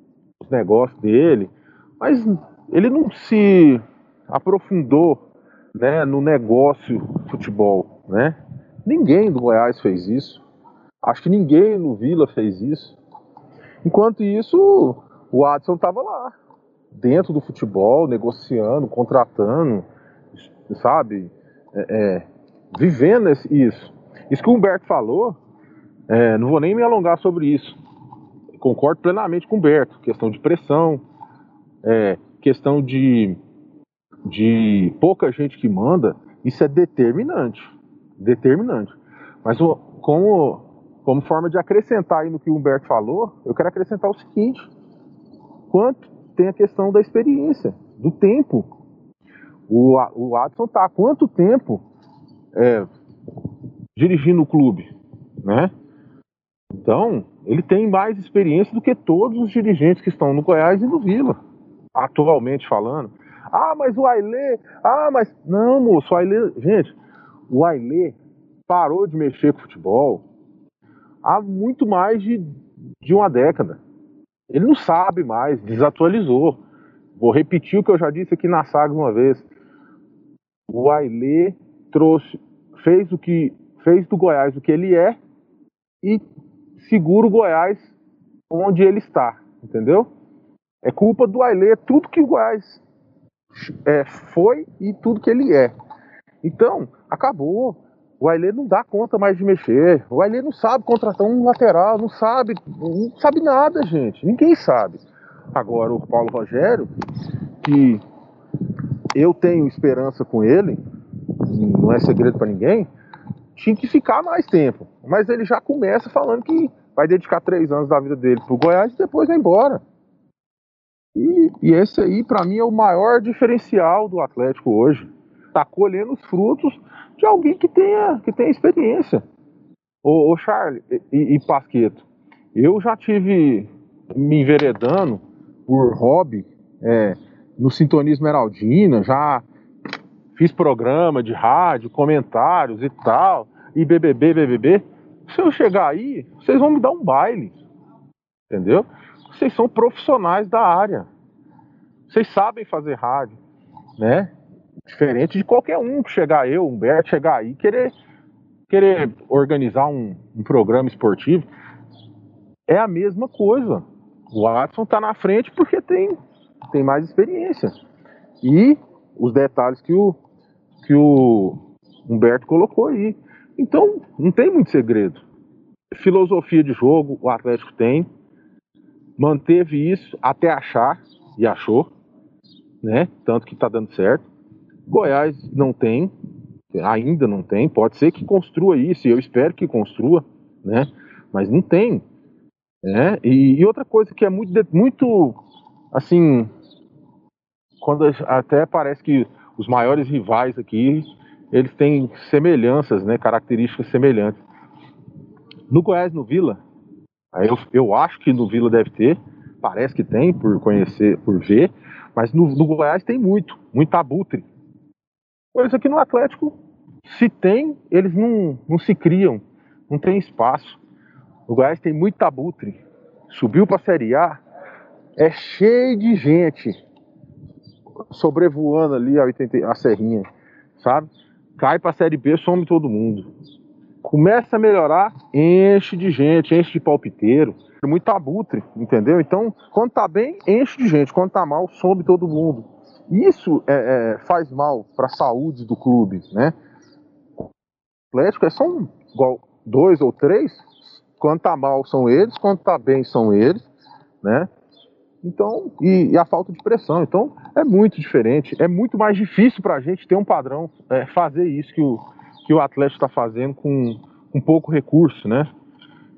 os negócios dele, mas ele não se aprofundou né, no negócio futebol. Né? Ninguém do Goiás fez isso. Acho que ninguém no Vila fez isso. Enquanto isso, o Adson estava lá, dentro do futebol, negociando, contratando, sabe? É, é, vivendo isso. Isso que o Humberto falou, é, não vou nem me alongar sobre isso. Concordo plenamente com o Humberto. Questão de pressão, é, questão de, de pouca gente que manda, isso é determinante. Determinante. Mas como, como forma de acrescentar aí no que o Humberto falou, eu quero acrescentar o seguinte: quanto tem a questão da experiência, do tempo. O, o Adson está há quanto tempo é, dirigindo o clube, né? Então, ele tem mais experiência do que todos os dirigentes que estão no Goiás e no Vila, atualmente falando. Ah, mas o Ailê, ah, mas não, moço, o Ailê, gente, o Ailê parou de mexer com futebol há muito mais de, de uma década. Ele não sabe mais, desatualizou. Vou repetir o que eu já disse aqui na saga uma vez. O Ailê trouxe, fez o que fez do Goiás o que ele é e segura o Goiás onde ele está, entendeu? É culpa do Ailê, tudo que o Goiás é, foi e tudo que ele é. Então, acabou. O Ailê não dá conta mais de mexer. O Ailê não sabe contratar um lateral, não sabe, não sabe nada, gente. Ninguém sabe. Agora, o Paulo Rogério, que eu tenho esperança com ele, não é segredo para ninguém, tinha que ficar mais tempo. Mas ele já começa falando que vai dedicar três anos da vida dele pro Goiás e depois vai embora. E, e esse aí, para mim, é o maior diferencial do Atlético hoje. Tá colhendo os frutos de alguém que tenha, que tenha experiência. Ô, ô Charlie e, e Pasqueto, eu já tive me enveredando por hobby é, no Sintonismo Heraldina, já fiz programa de rádio, comentários e tal, e BBB, BBB. Se eu chegar aí, vocês vão me dar um baile, entendeu? Vocês são profissionais da área, vocês sabem fazer rádio, né? Diferente de qualquer um que chegar eu, Humberto, chegar aí querer querer organizar um, um programa esportivo, é a mesma coisa. O Watson está na frente porque tem, tem mais experiência. E os detalhes que o, que o Humberto colocou aí. Então, não tem muito segredo. Filosofia de jogo, o Atlético tem. Manteve isso até achar, e achou, né? Tanto que está dando certo. Goiás não tem, ainda não tem. Pode ser que construa isso, e eu espero que construa, né? Mas não tem. Né? E, e outra coisa que é muito, muito assim, quando até parece que os maiores rivais aqui, eles têm semelhanças, né, características semelhantes. No Goiás, no Vila, eu, eu acho que no Vila deve ter, parece que tem, por conhecer, por ver, mas no, no Goiás tem muito, muito abutre. Coisa que no Atlético, se tem, eles não, não se criam, não tem espaço. O Goiás tem muito abutre. Subiu para a Série A, é cheio de gente sobrevoando ali a, 80, a serrinha, sabe? Cai pra Série B, some todo mundo. Começa a melhorar, enche de gente, enche de palpiteiro. muito abutre, entendeu? Então, quando tá bem, enche de gente. Quando tá mal, some todo mundo. Isso é, é, faz mal para a saúde do clube, né? O Atlético é só um, igual dois ou três. Quando tá mal são eles, quando tá bem são eles, né? Então, e, e a falta de pressão. Então, é muito diferente. É muito mais difícil para a gente ter um padrão, é, fazer isso que o, que o Atlético está fazendo com um pouco recurso, né?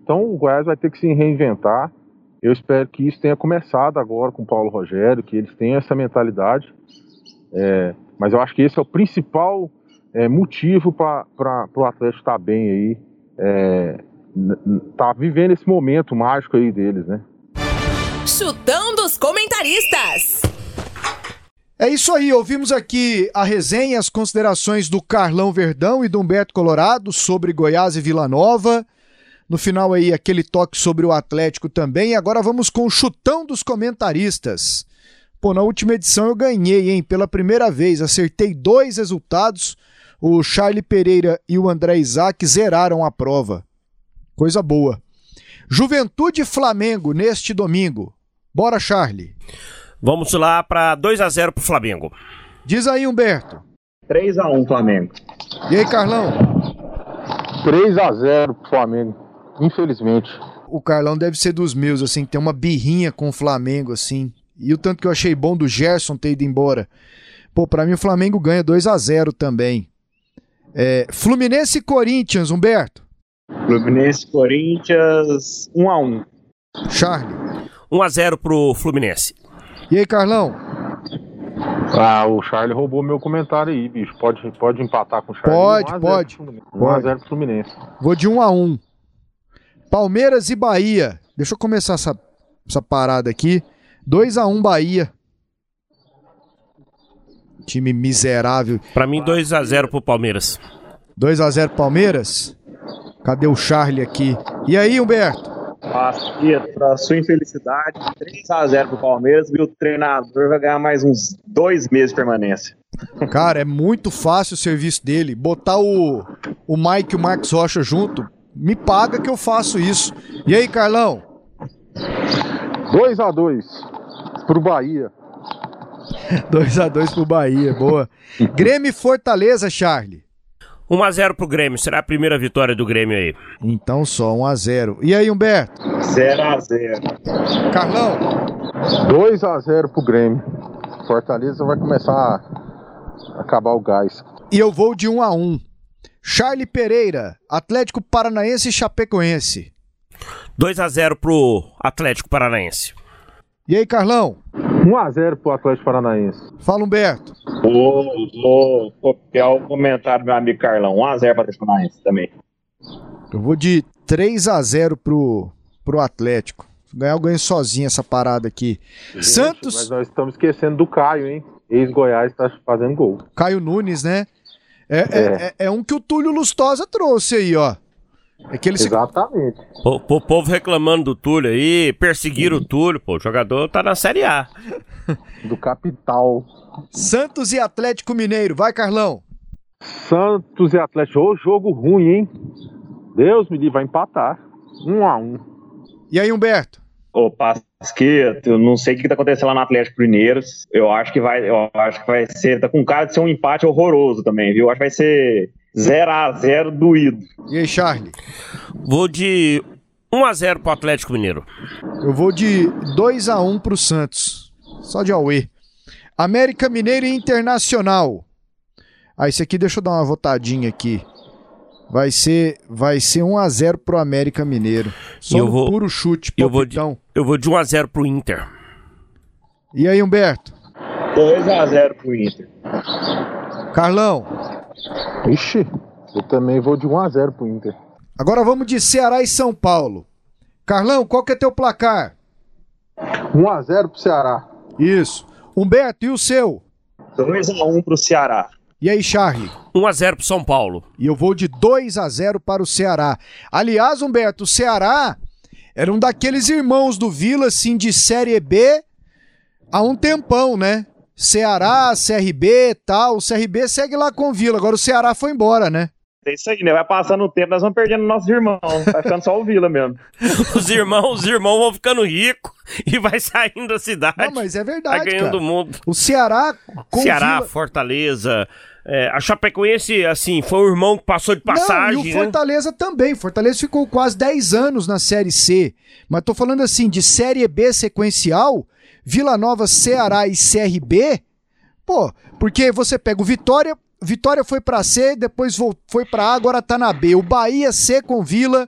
Então, o Goiás vai ter que se reinventar. Eu espero que isso tenha começado agora com o Paulo Rogério, que eles tenham essa mentalidade. É, mas eu acho que esse é o principal é, motivo para o Atlético estar tá bem aí, é, tá vivendo esse momento mágico aí deles, né? Chutão dos comentaristas. É isso aí, ouvimos aqui a resenha, as considerações do Carlão Verdão e do Humberto Colorado sobre Goiás e Vila Nova. No final aí, aquele toque sobre o Atlético também. E agora vamos com o chutão dos comentaristas. Pô, na última edição eu ganhei, hein? Pela primeira vez, acertei dois resultados. O Charlie Pereira e o André Isaac zeraram a prova. Coisa boa. Juventude Flamengo neste domingo. Bora, Charlie. Vamos lá para 2 a 0 pro Flamengo. Diz aí, Humberto. 3 a 1 Flamengo. E aí, Carlão? 3 a 0 pro Flamengo. Infelizmente. O Carlão deve ser dos meus, assim, tem uma birrinha com o Flamengo, assim. E o tanto que eu achei bom do Gerson ter ido embora. Pô, pra mim o Flamengo ganha 2 a 0 também. É, Fluminense e Corinthians, Humberto. Fluminense e Corinthians 1 a 1 Charlie. 1 a 0 pro Fluminense. E aí, Carlão? Ah, o Charlie roubou meu comentário aí, bicho. Pode, pode empatar com o Charlie? Pode, pode. 1x0 pro Fluminense. Vou de 1 a 1 Palmeiras e Bahia. Deixa eu começar essa, essa parada aqui. 2 a 1 Bahia. Time miserável. Para mim 2 a 0 pro Palmeiras. 2 a 0 Palmeiras? Cadê o Charlie aqui? E aí, Humberto? Para sua infelicidade, 3x0 pro Palmeiras e o treinador vai ganhar mais uns dois meses de permanência. Cara, é muito fácil o serviço dele. Botar o, o Mike e o Marcos Rocha junto, me paga que eu faço isso. E aí, Carlão? 2x2 pro Bahia. 2x2 pro Bahia, boa. Grêmio e Fortaleza, Charlie. 1x0 pro Grêmio, será a primeira vitória do Grêmio aí. Então só 1x0. E aí, Humberto? 0x0. Carlão? 2x0 pro Grêmio. Fortaleza vai começar a acabar o gás. E eu vou de 1x1. Charlie Pereira, Atlético Paranaense e Chapecoense. 2x0 pro Atlético Paranaense. E aí, Carlão? 1x0 pro Atlético Paranaense. Fala, Humberto. Vou, vou copiar o comentário do meu amigo Carlão. 1x0 pro Atlético Paranaense também. Eu vou de 3x0 pro, pro Atlético. Ganhar eu ganho sozinho essa parada aqui. Gente, Santos. Mas nós estamos esquecendo do Caio, hein? Ex-Goiás tá fazendo gol. Caio Nunes, né? É, é. É, é um que o Túlio Lustosa trouxe aí, ó. É que ele se... Exatamente. O, o povo reclamando do Túlio aí, perseguiram o Túlio, pô. O jogador tá na Série A. Do Capital. Santos e Atlético Mineiro. Vai, Carlão. Santos e Atlético. Ô, jogo ruim, hein? Deus me livre, vai empatar. 1 a 1 E aí, Humberto? Ô, Pasqueto, eu não sei o que tá acontecendo lá no Atlético Mineiros. Eu acho que vai, eu acho que vai ser, tá com cara de ser um empate horroroso também, viu? Eu acho que vai ser 0 a 0 doído. E aí, Charlie? Vou de 1x0 pro Atlético Mineiro. Eu vou de 2 a 1 pro Santos. Só de Aue. América Mineiro e Internacional. Ah, esse aqui deixa eu dar uma votadinha aqui. Vai ser, vai ser 1 a 0 pro América Mineiro. Só Eu vou- puro chute, Eu vou, de, palpitão. Eu vou de 1x0 pro Inter. E aí, Humberto? 2x0 pro Inter. Carlão? Ixi, eu também vou de 1 a 0 pro Inter. Agora vamos de Ceará e São Paulo. Carlão, qual que é teu placar? 1 a 0 pro Ceará. Isso. Humberto, e o seu? 2x1 pro Ceará. E aí, Charlie? 1x0 pro São Paulo. E eu vou de 2 a 0 para o Ceará. Aliás, Humberto, o Ceará era um daqueles irmãos do Vila, assim, de Série B há um tempão, né? Ceará, CRB e tal. O CRB segue lá com o Vila. Agora o Ceará foi embora, né? é isso aí, né? Vai passando o tempo, nós vamos perdendo nossos irmãos. Vai ficando só o Vila mesmo. os irmãos, os irmãos vão ficando ricos e vai saindo da cidade. Não, mas é verdade. Vai ganhando cara. o mundo. O Ceará. Com Ceará, Vila... Fortaleza. É, a Chapecoense, assim, foi o irmão que passou de passagem. Não, e o né? Fortaleza também. Fortaleza ficou quase 10 anos na Série C. Mas tô falando assim, de Série B sequencial, Vila Nova, Ceará e CRB. Pô, porque você pega o Vitória, Vitória foi pra C, depois foi pra A, agora tá na B. O Bahia C com Vila.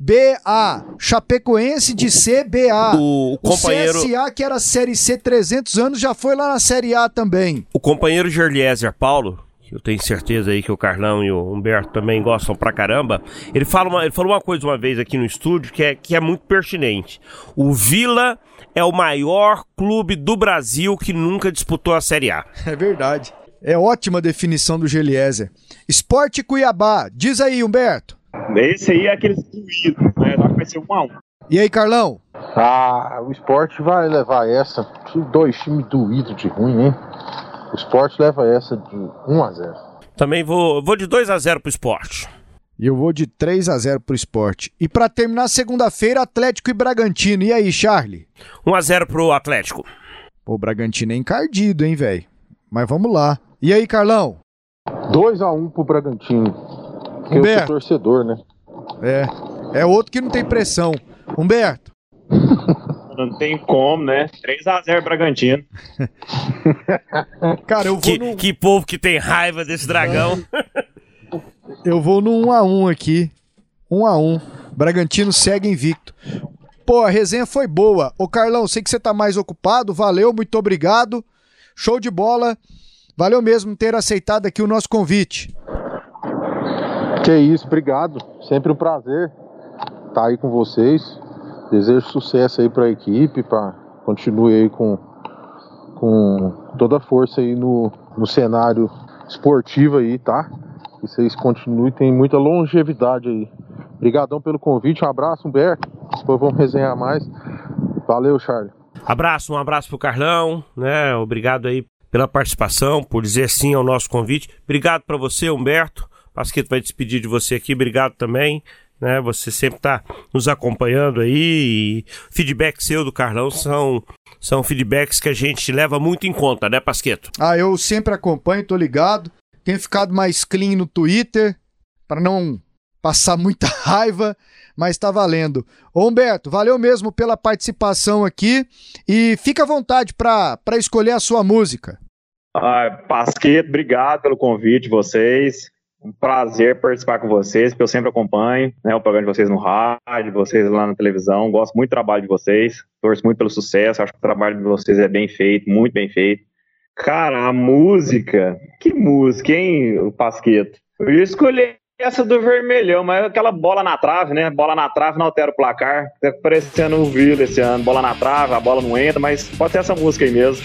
BA, Chapecoense de C, BA. O companheiro. O CSA, que era Série C 300 anos, já foi lá na Série A também. O companheiro Gerliezer Paulo, que eu tenho certeza aí que o Carlão e o Humberto também gostam pra caramba, ele, fala uma, ele falou uma coisa uma vez aqui no estúdio que é, que é muito pertinente. O Vila é o maior clube do Brasil que nunca disputou a Série A. É verdade. É ótima definição do Geliezer. Esporte Cuiabá. Diz aí, Humberto. Esse aí é aqueles doídos, né? Que vai ser um a um. E aí, Carlão? Ah, o esporte vai levar essa. Dois times doídos de ruim, hein? O esporte leva essa de 1 a 0 Também vou, vou de 2 a 0 pro esporte. E eu vou de 3 a 0 pro esporte. E para terminar segunda-feira, Atlético e Bragantino. E aí, Charlie? 1 a 0 pro Atlético. Pô, o Bragantino é encardido, hein, velho? Mas vamos lá. E aí, Carlão? 2 a 1 pro Bragantino. Porque Humberto. eu sou torcedor, né? É. É outro que não tem pressão. Humberto. Não tem como, né? 3x0 Bragantino. Cara, eu vou Que, no... que povo que tem raiva desse dragão. Eu vou no 1x1 aqui. 1x1. Bragantino segue invicto. Pô, a resenha foi boa. Ô, Carlão, sei que você tá mais ocupado. Valeu, muito obrigado. Show de bola. Valeu mesmo ter aceitado aqui o nosso convite. Que isso, obrigado. Sempre um prazer estar aí com vocês. Desejo sucesso aí para a equipe, para continue aí com, com toda a força aí no, no cenário esportivo aí, tá? Que vocês continuem, tem muita longevidade aí. Obrigadão pelo convite, um abraço, Humberto. Depois vamos resenhar mais. Valeu, Charlie. Abraço, um abraço pro Carlão, né? Obrigado aí pela participação, por dizer sim ao nosso convite. Obrigado para você, Humberto. Pasquito vai despedir de você aqui, obrigado também. Né, você sempre está nos acompanhando aí e feedback seu do Carlão são, são feedbacks que a gente leva muito em conta, né, Pasqueto? Ah, eu sempre acompanho, tô ligado. Tenho ficado mais clean no Twitter para não passar muita raiva, mas tá valendo. Ô Humberto, valeu mesmo pela participação aqui e fica à vontade para escolher a sua música. Ah, Pasqueto, obrigado pelo convite, vocês. Um prazer participar com vocês, porque eu sempre acompanho né, o programa de vocês no rádio, vocês lá na televisão. Gosto muito do trabalho de vocês, torço muito pelo sucesso. Acho que o trabalho de vocês é bem feito, muito bem feito. Cara, a música, que música, hein, o Pasqueto? Eu ia escolher essa do vermelhão, mas aquela bola na trave, né? Bola na trave não altera o placar. Tá parecendo o Vila esse ano. Bola na trave, a bola não entra, mas pode ser essa música aí mesmo.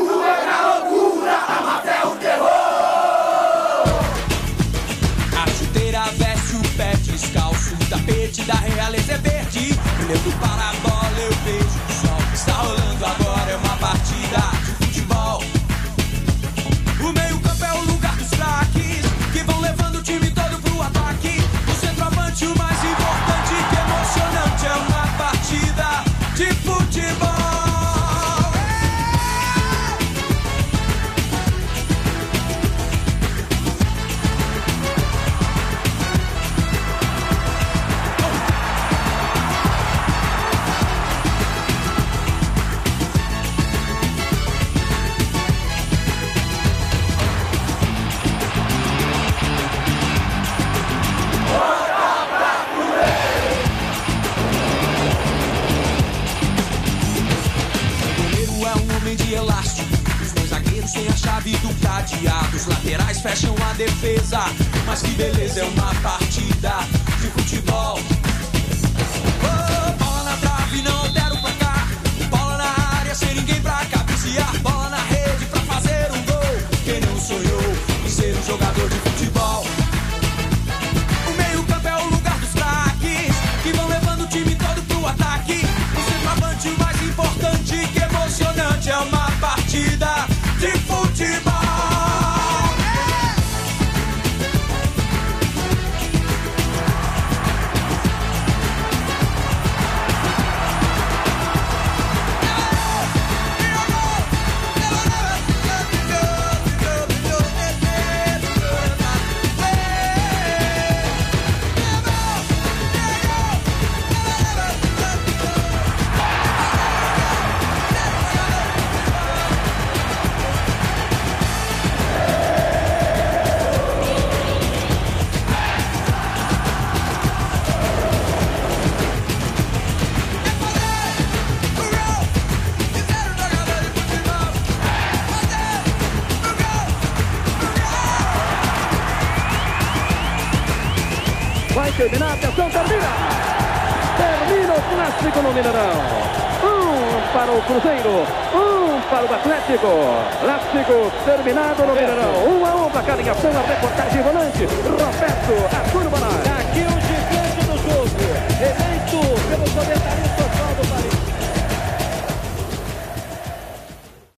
Da realeza é verde. Olhando para a Cruzeiro, um para o Atlético. Atlético terminado no Mineirão. Um a um, placar em a reportagem volante. Roberto, a turma na